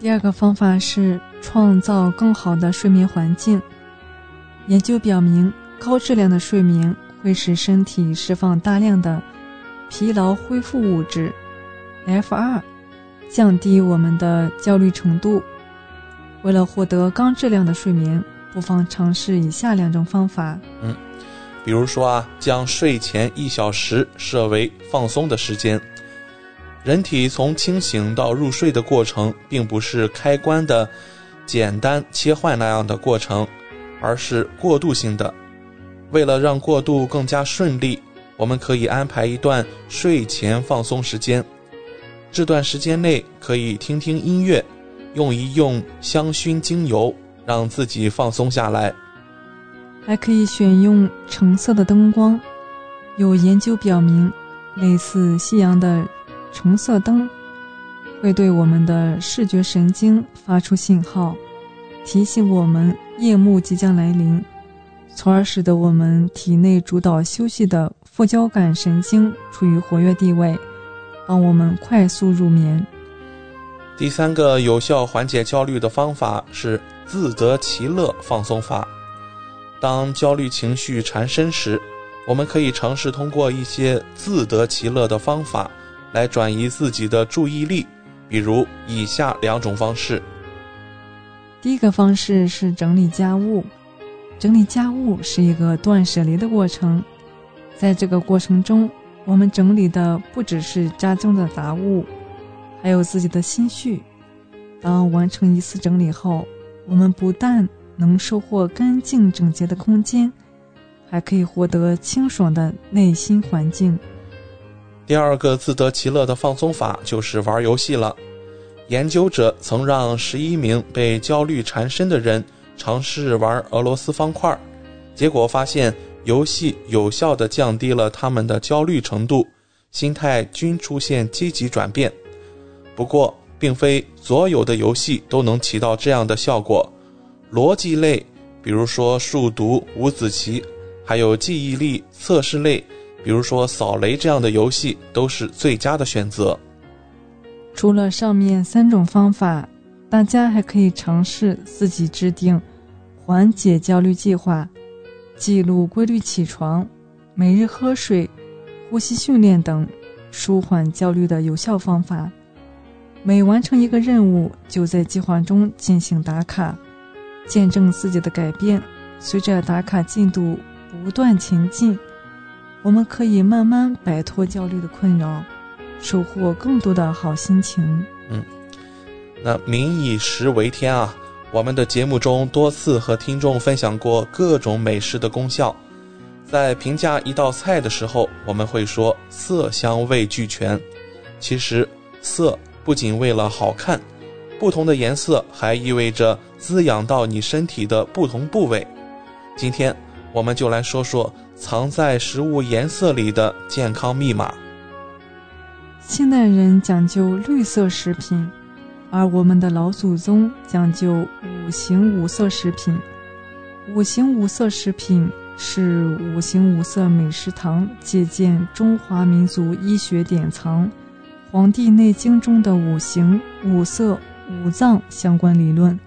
S5: 第二个方法是创造更好的睡眠环境。研究表明，高质量的睡眠会使身体释放大量的疲劳恢复物质 （F2），降低我们的焦虑程度。为了获得高质量的睡眠，不妨尝试以下两种方法。
S3: 嗯。比如说啊，将睡前一小时设为放松的时间。人体从清醒到入睡的过程，并不是开关的简单切换那样的过程，而是过渡性的。为了让过渡更加顺利，我们可以安排一段睡前放松时间。这段时间内可以听听音乐，用一用香薰精油，让自己放松下来。
S5: 还可以选用橙色的灯光，有研究表明，类似夕阳的橙色灯会对我们的视觉神经发出信号，提醒我们夜幕即将来临，从而使得我们体内主导休息的副交感神经处于活跃地位，帮我们快速入眠。
S3: 第三个有效缓解焦虑的方法是自得其乐放松法。当焦虑情绪缠身时，我们可以尝试通过一些自得其乐的方法来转移自己的注意力，比如以下两种方式。
S5: 第一个方式是整理家务。整理家务是一个断舍离的过程，在这个过程中，我们整理的不只是家中的杂物，还有自己的心绪。当完成一次整理后，我们不但能收获干净整洁的空间，还可以获得清爽的内心环境。
S3: 第二个自得其乐的放松法就是玩游戏了。研究者曾让十一名被焦虑缠身的人尝试玩俄罗斯方块，结果发现游戏有效地降低了他们的焦虑程度，心态均出现积极转变。不过，并非所有的游戏都能起到这样的效果。逻辑类，比如说数独、五子棋，还有记忆力测试类，比如说扫雷这样的游戏，都是最佳的选择。
S5: 除了上面三种方法，大家还可以尝试自己制定缓解焦虑计划，记录规律起床、每日喝水、呼吸训练等舒缓焦虑的有效方法。每完成一个任务，就在计划中进行打卡，见证自己的改变。随着打卡进度不断前进，我们可以慢慢摆脱焦虑的困扰。收获更多的好心情。
S3: 嗯，那民以食为天啊，我们的节目中多次和听众分享过各种美食的功效。在评价一道菜的时候，我们会说色香味俱全。其实色不仅为了好看，不同的颜色还意味着滋养到你身体的不同部位。今天我们就来说说藏在食物颜色里的健康密码。
S5: 现代人讲究绿色食品，而我们的老祖宗讲究五行五色食品。五行五色食品是五行五色美食堂借鉴中华民族医学典藏《黄帝内经》中的五行五色五脏相关理论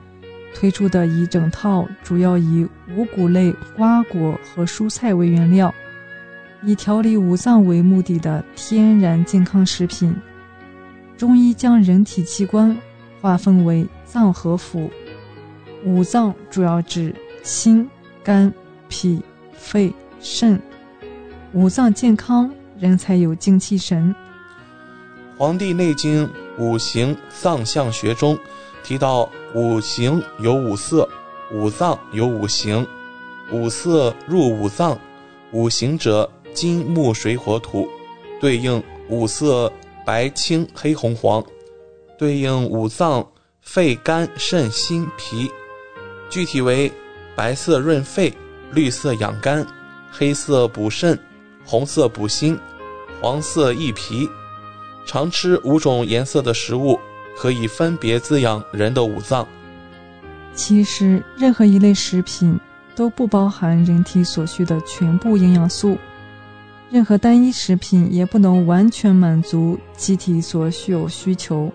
S5: 推出的一整套，主要以五谷类瓜果和蔬菜为原料。以调理五脏为目的的天然健康食品。中医将人体器官划分为脏和腑，五脏主要指心、肝、脾、肺、肾。五脏健康，人才有精气神。
S3: 《黄帝内经·五行脏象学》中提到，五行有五色，五脏有五行，五色入五脏，五行者。金木水火土，对应五色白青黑红黄，对应五脏肺肝肾心脾。具体为：白色润肺，绿色养肝，黑色补肾，红色补心，黄色益脾。常吃五种颜色的食物，可以分别滋养人的五脏。
S5: 其实，任何一类食品都不包含人体所需的全部营养素。任何单一食品也不能完全满足机体所需有需求。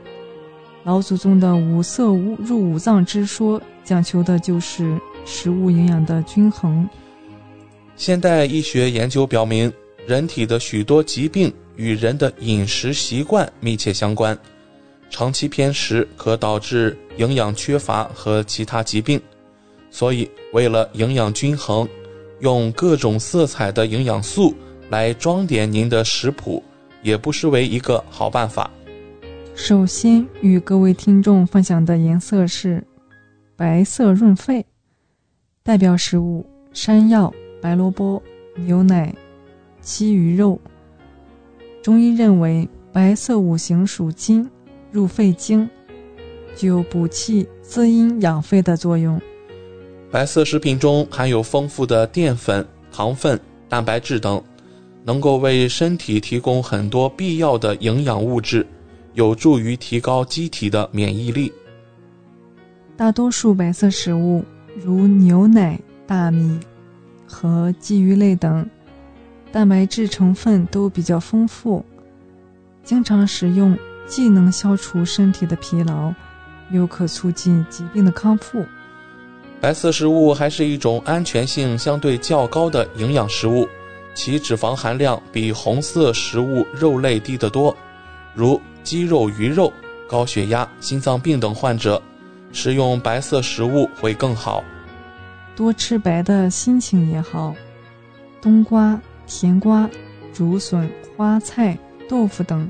S5: 老祖宗的五色入五脏之说，讲求的就是食物营养的均衡。
S3: 现代医学研究表明，人体的许多疾病与人的饮食习惯密切相关，长期偏食可导致营养缺乏和其他疾病。所以，为了营养均衡，用各种色彩的营养素。来装点您的食谱，也不失为一个好办法。
S5: 首先与各位听众分享的颜色是白色润肺，代表食物山药、白萝卜、牛奶、鸡鱼肉。中医认为白色五行属金，入肺经，具有补气、滋阴、养肺的作用。
S3: 白色食品中含有丰富的淀粉、糖分、蛋白质等。能够为身体提供很多必要的营养物质，有助于提高机体的免疫力。
S5: 大多数白色食物，如牛奶、大米和鲫鱼类等，蛋白质成分都比较丰富。经常食用，既能消除身体的疲劳，又可促进疾病的康复。
S3: 白色食物还是一种安全性相对较高的营养食物。其脂肪含量比红色食物肉类低得多，如鸡肉、鱼肉，高血压、心脏病等患者食用白色食物会更好。
S5: 多吃白的心情也好。冬瓜、甜瓜、竹笋、花菜、豆腐等，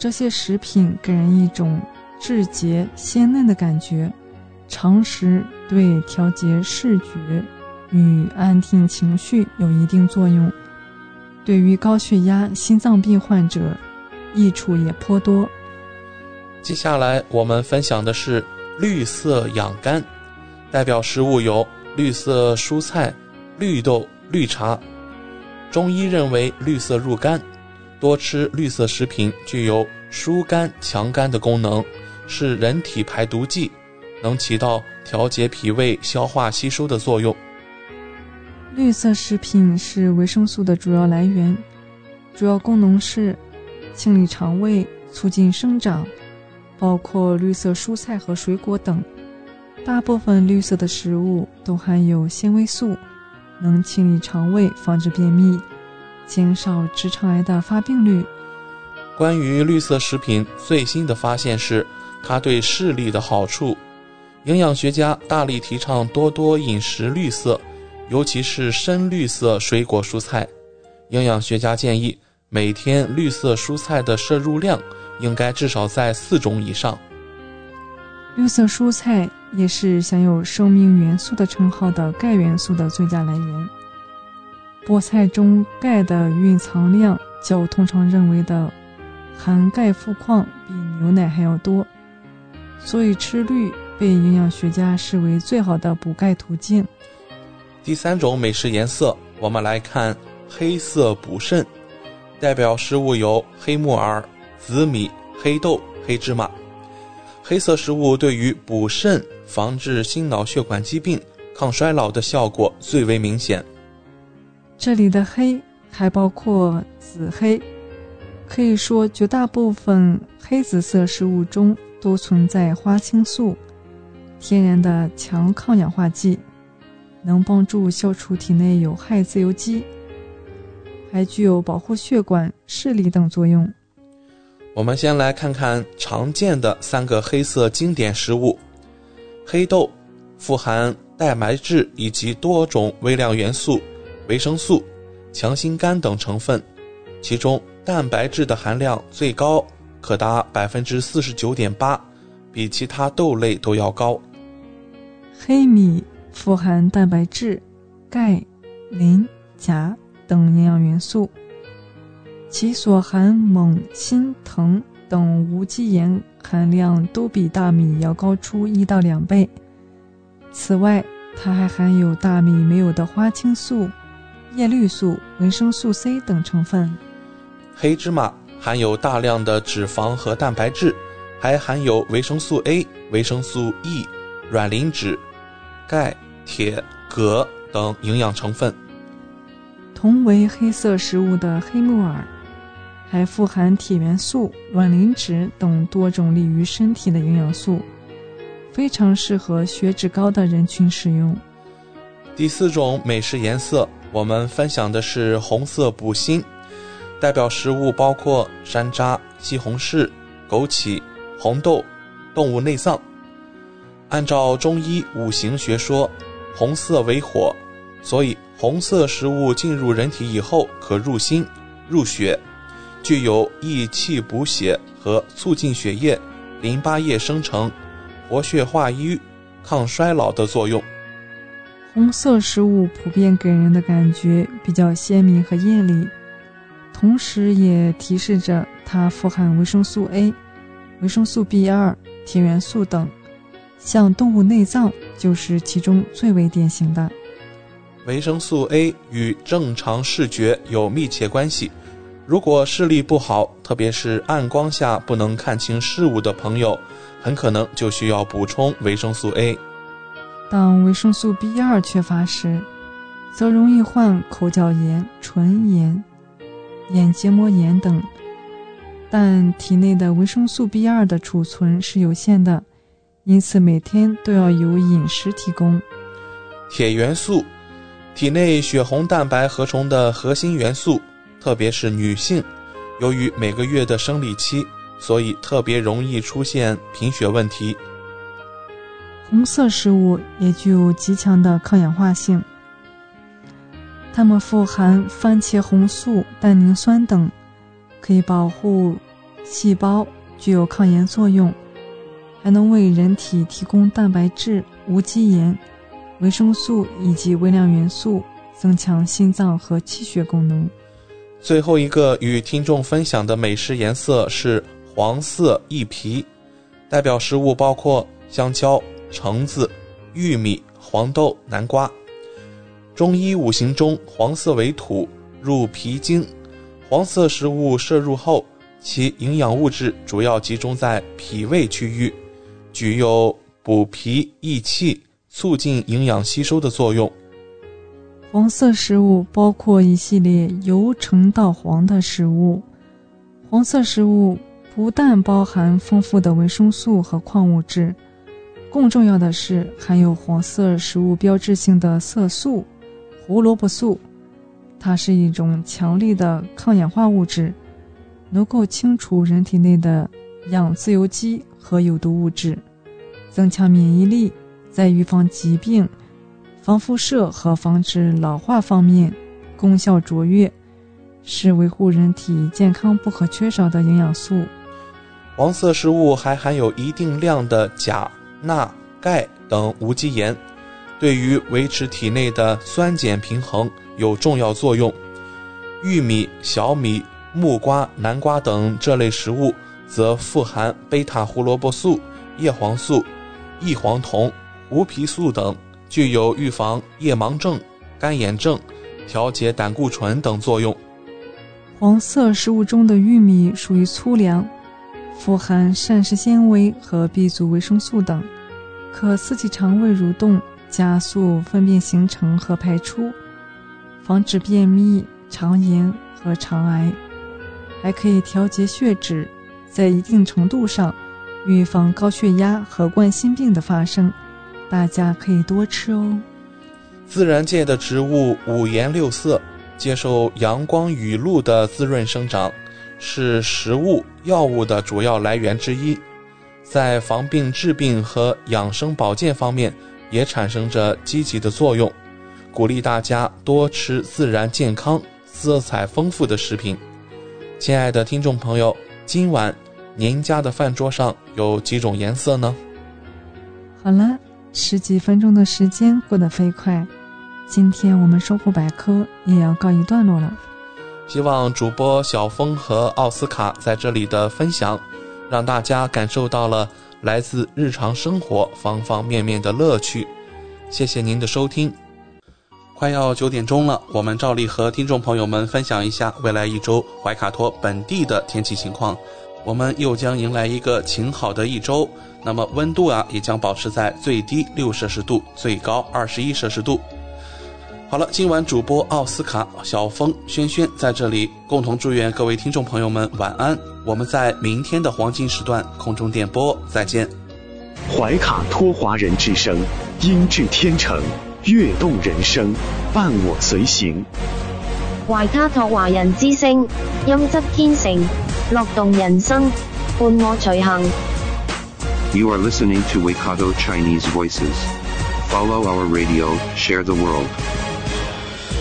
S5: 这些食品给人一种质洁鲜嫩的感觉，常食对调节视觉。与安定情绪有一定作用，对于高血压、心脏病患者益处也颇多。
S3: 接下来我们分享的是绿色养肝，代表食物有绿色蔬菜、绿豆、绿茶。中医认为绿色入肝，多吃绿色食品具有疏肝强肝的功能，是人体排毒剂，能起到调节脾胃、消化吸收的作用。
S5: 绿色食品是维生素的主要来源，主要功能是清理肠胃、促进生长，包括绿色蔬菜和水果等。大部分绿色的食物都含有纤维素，能清理肠胃，防止便秘，减少直肠癌的发病率。
S3: 关于绿色食品最新的发现是，它对视力的好处。营养学家大力提倡多多饮食绿色。尤其是深绿色水果蔬菜，营养学家建议每天绿色蔬菜的摄入量应该至少在四种以上。
S5: 绿色蔬菜也是享有生命元素的称号的钙元素的最佳来源。菠菜中钙的蕴藏量较通常认为的含钙富矿比牛奶还要多，所以吃绿被营养学家视为最好的补钙途径。
S3: 第三种美食颜色，我们来看黑色补肾，代表食物有黑木耳、紫米、黑豆、黑芝麻。黑色食物对于补肾、防治心脑血管疾病、抗衰老的效果最为明显。
S5: 这里的黑还包括紫黑，可以说绝大部分黑紫色食物中都存在花青素，天然的强抗氧化剂。能帮助消除体内有害自由基，还具有保护血管、视力等作用。
S3: 我们先来看看常见的三个黑色经典食物：黑豆，富含蛋白质以及多种微量元素、维生素、强心肝等成分，其中蛋白质的含量最高，可达百分之四十九点八，比其他豆类都要高。
S5: 黑米。富含蛋白质、钙、磷、钾等营养元素，其所含锰、锌、硼等无机盐含量都比大米要高出一到两倍。此外，它还含有大米没有的花青素、叶绿素、维生素 C 等成分。
S3: 黑芝麻含有大量的脂肪和蛋白质，还含有维生素 A、维生素 E、卵磷脂。钙、铁、镉等营养成分。
S5: 同为黑色食物的黑木耳，还富含铁元素、卵磷脂等多种利于身体的营养素，非常适合血脂高的人群食用。
S3: 第四种美食颜色，我们分享的是红色补心，代表食物包括山楂、西红柿、枸杞、红豆、动物内脏。按照中医五行学说，红色为火，所以红色食物进入人体以后可入心、入血，具有益气补血和促进血液、淋巴液生成、活血化瘀、抗衰老的作用。
S5: 红色食物普遍给人的感觉比较鲜明和艳丽，同时也提示着它富含维生素 A、维生素 B2、铁元素等。像动物内脏就是其中最为典型的。
S3: 维生素 A 与正常视觉有密切关系。如果视力不好，特别是暗光下不能看清事物的朋友，很可能就需要补充维生素 A。
S5: 当维生素 B2 缺乏时，则容易患口角炎、唇炎、眼结膜炎等。但体内的维生素 B2 的储存是有限的。因此，每天都要有饮食提供。
S3: 铁元素，体内血红蛋白合成的核心元素，特别是女性，由于每个月的生理期，所以特别容易出现贫血问题。
S5: 红色食物也具有极强的抗氧化性，它们富含番茄红素、单宁酸等，可以保护细胞，具有抗炎作用。还能为人体提供蛋白质、无机盐、维生素以及微量元素，增强心脏和气血功能。
S3: 最后一个与听众分享的美食颜色是黄色一皮，代表食物包括香蕉、橙子、玉米、黄豆、南瓜。中医五行中，黄色为土，入脾经。黄色食物摄入后，其营养物质主要集中在脾胃区域，具有补脾益气、促进营养吸收的作用。
S5: 黄色食物包括一系列由橙到黄的食物。黄色食物不但包含丰富的维生素和矿物质，更重要的是含有黄色食物标志性的色素。胡萝卜素，它是一种强力的抗氧化物质，能够清除人体内的氧自由基和有毒物质，增强免疫力，在预防疾病、防辐射和防止老化方面功效卓越，是维护人体健康不可缺少的营养素。
S3: 黄色食物还含有一定量的钾、钠、钙等无机盐。对于维持体内的酸碱平衡有重要作用。玉米、小米、木瓜、南瓜等这类食物则富含贝塔胡萝卜素、叶黄素、异黄酮、胡皮素等，具有预防夜盲症、干眼症、调节胆固醇等作用。
S5: 黄色食物中的玉米属于粗粮，富含膳食纤维和 B 族维生素等，可刺激肠胃蠕动。加速粪便形成和排出，防止便秘、肠炎和肠癌，还可以调节血脂，在一定程度上预防高血压和冠心病的发生。大家可以多吃哦。
S3: 自然界的植物五颜六色，接受阳光雨露的滋润生长，是食物药物的主要来源之一，在防病治病和养生保健方面。也产生着积极的作用，鼓励大家多吃自然、健康、色彩丰富的食品。亲爱的听众朋友，今晚您家的饭桌上有几种颜色呢？
S5: 好了，十几分钟的时间过得飞快，今天我们收获百科也要告一段落了。
S3: 希望主播小峰和奥斯卡在这里的分享，让大家感受到了。来自日常生活方方面面的乐趣，谢谢您的收听。快要九点钟了，我们照例和听众朋友们分享一下未来一周怀卡托本地的天气情况。我们又将迎来一个晴好的一周，那么温度啊也将保持在最低六摄氏度，最高二十一摄氏度。好了，今晚主播奥斯卡、小峰、轩轩在这里共同祝愿各位听众朋友们晚安。我们在明天的黄金时段空中电波再见。
S9: 怀卡托华人之声，音质天成，悦动人生，伴我随行。
S10: 怀卡托华人之声，音质天成，乐动人生，伴我随行。
S1: You are listening to Waikato Chinese Voices. Follow our radio, share the world.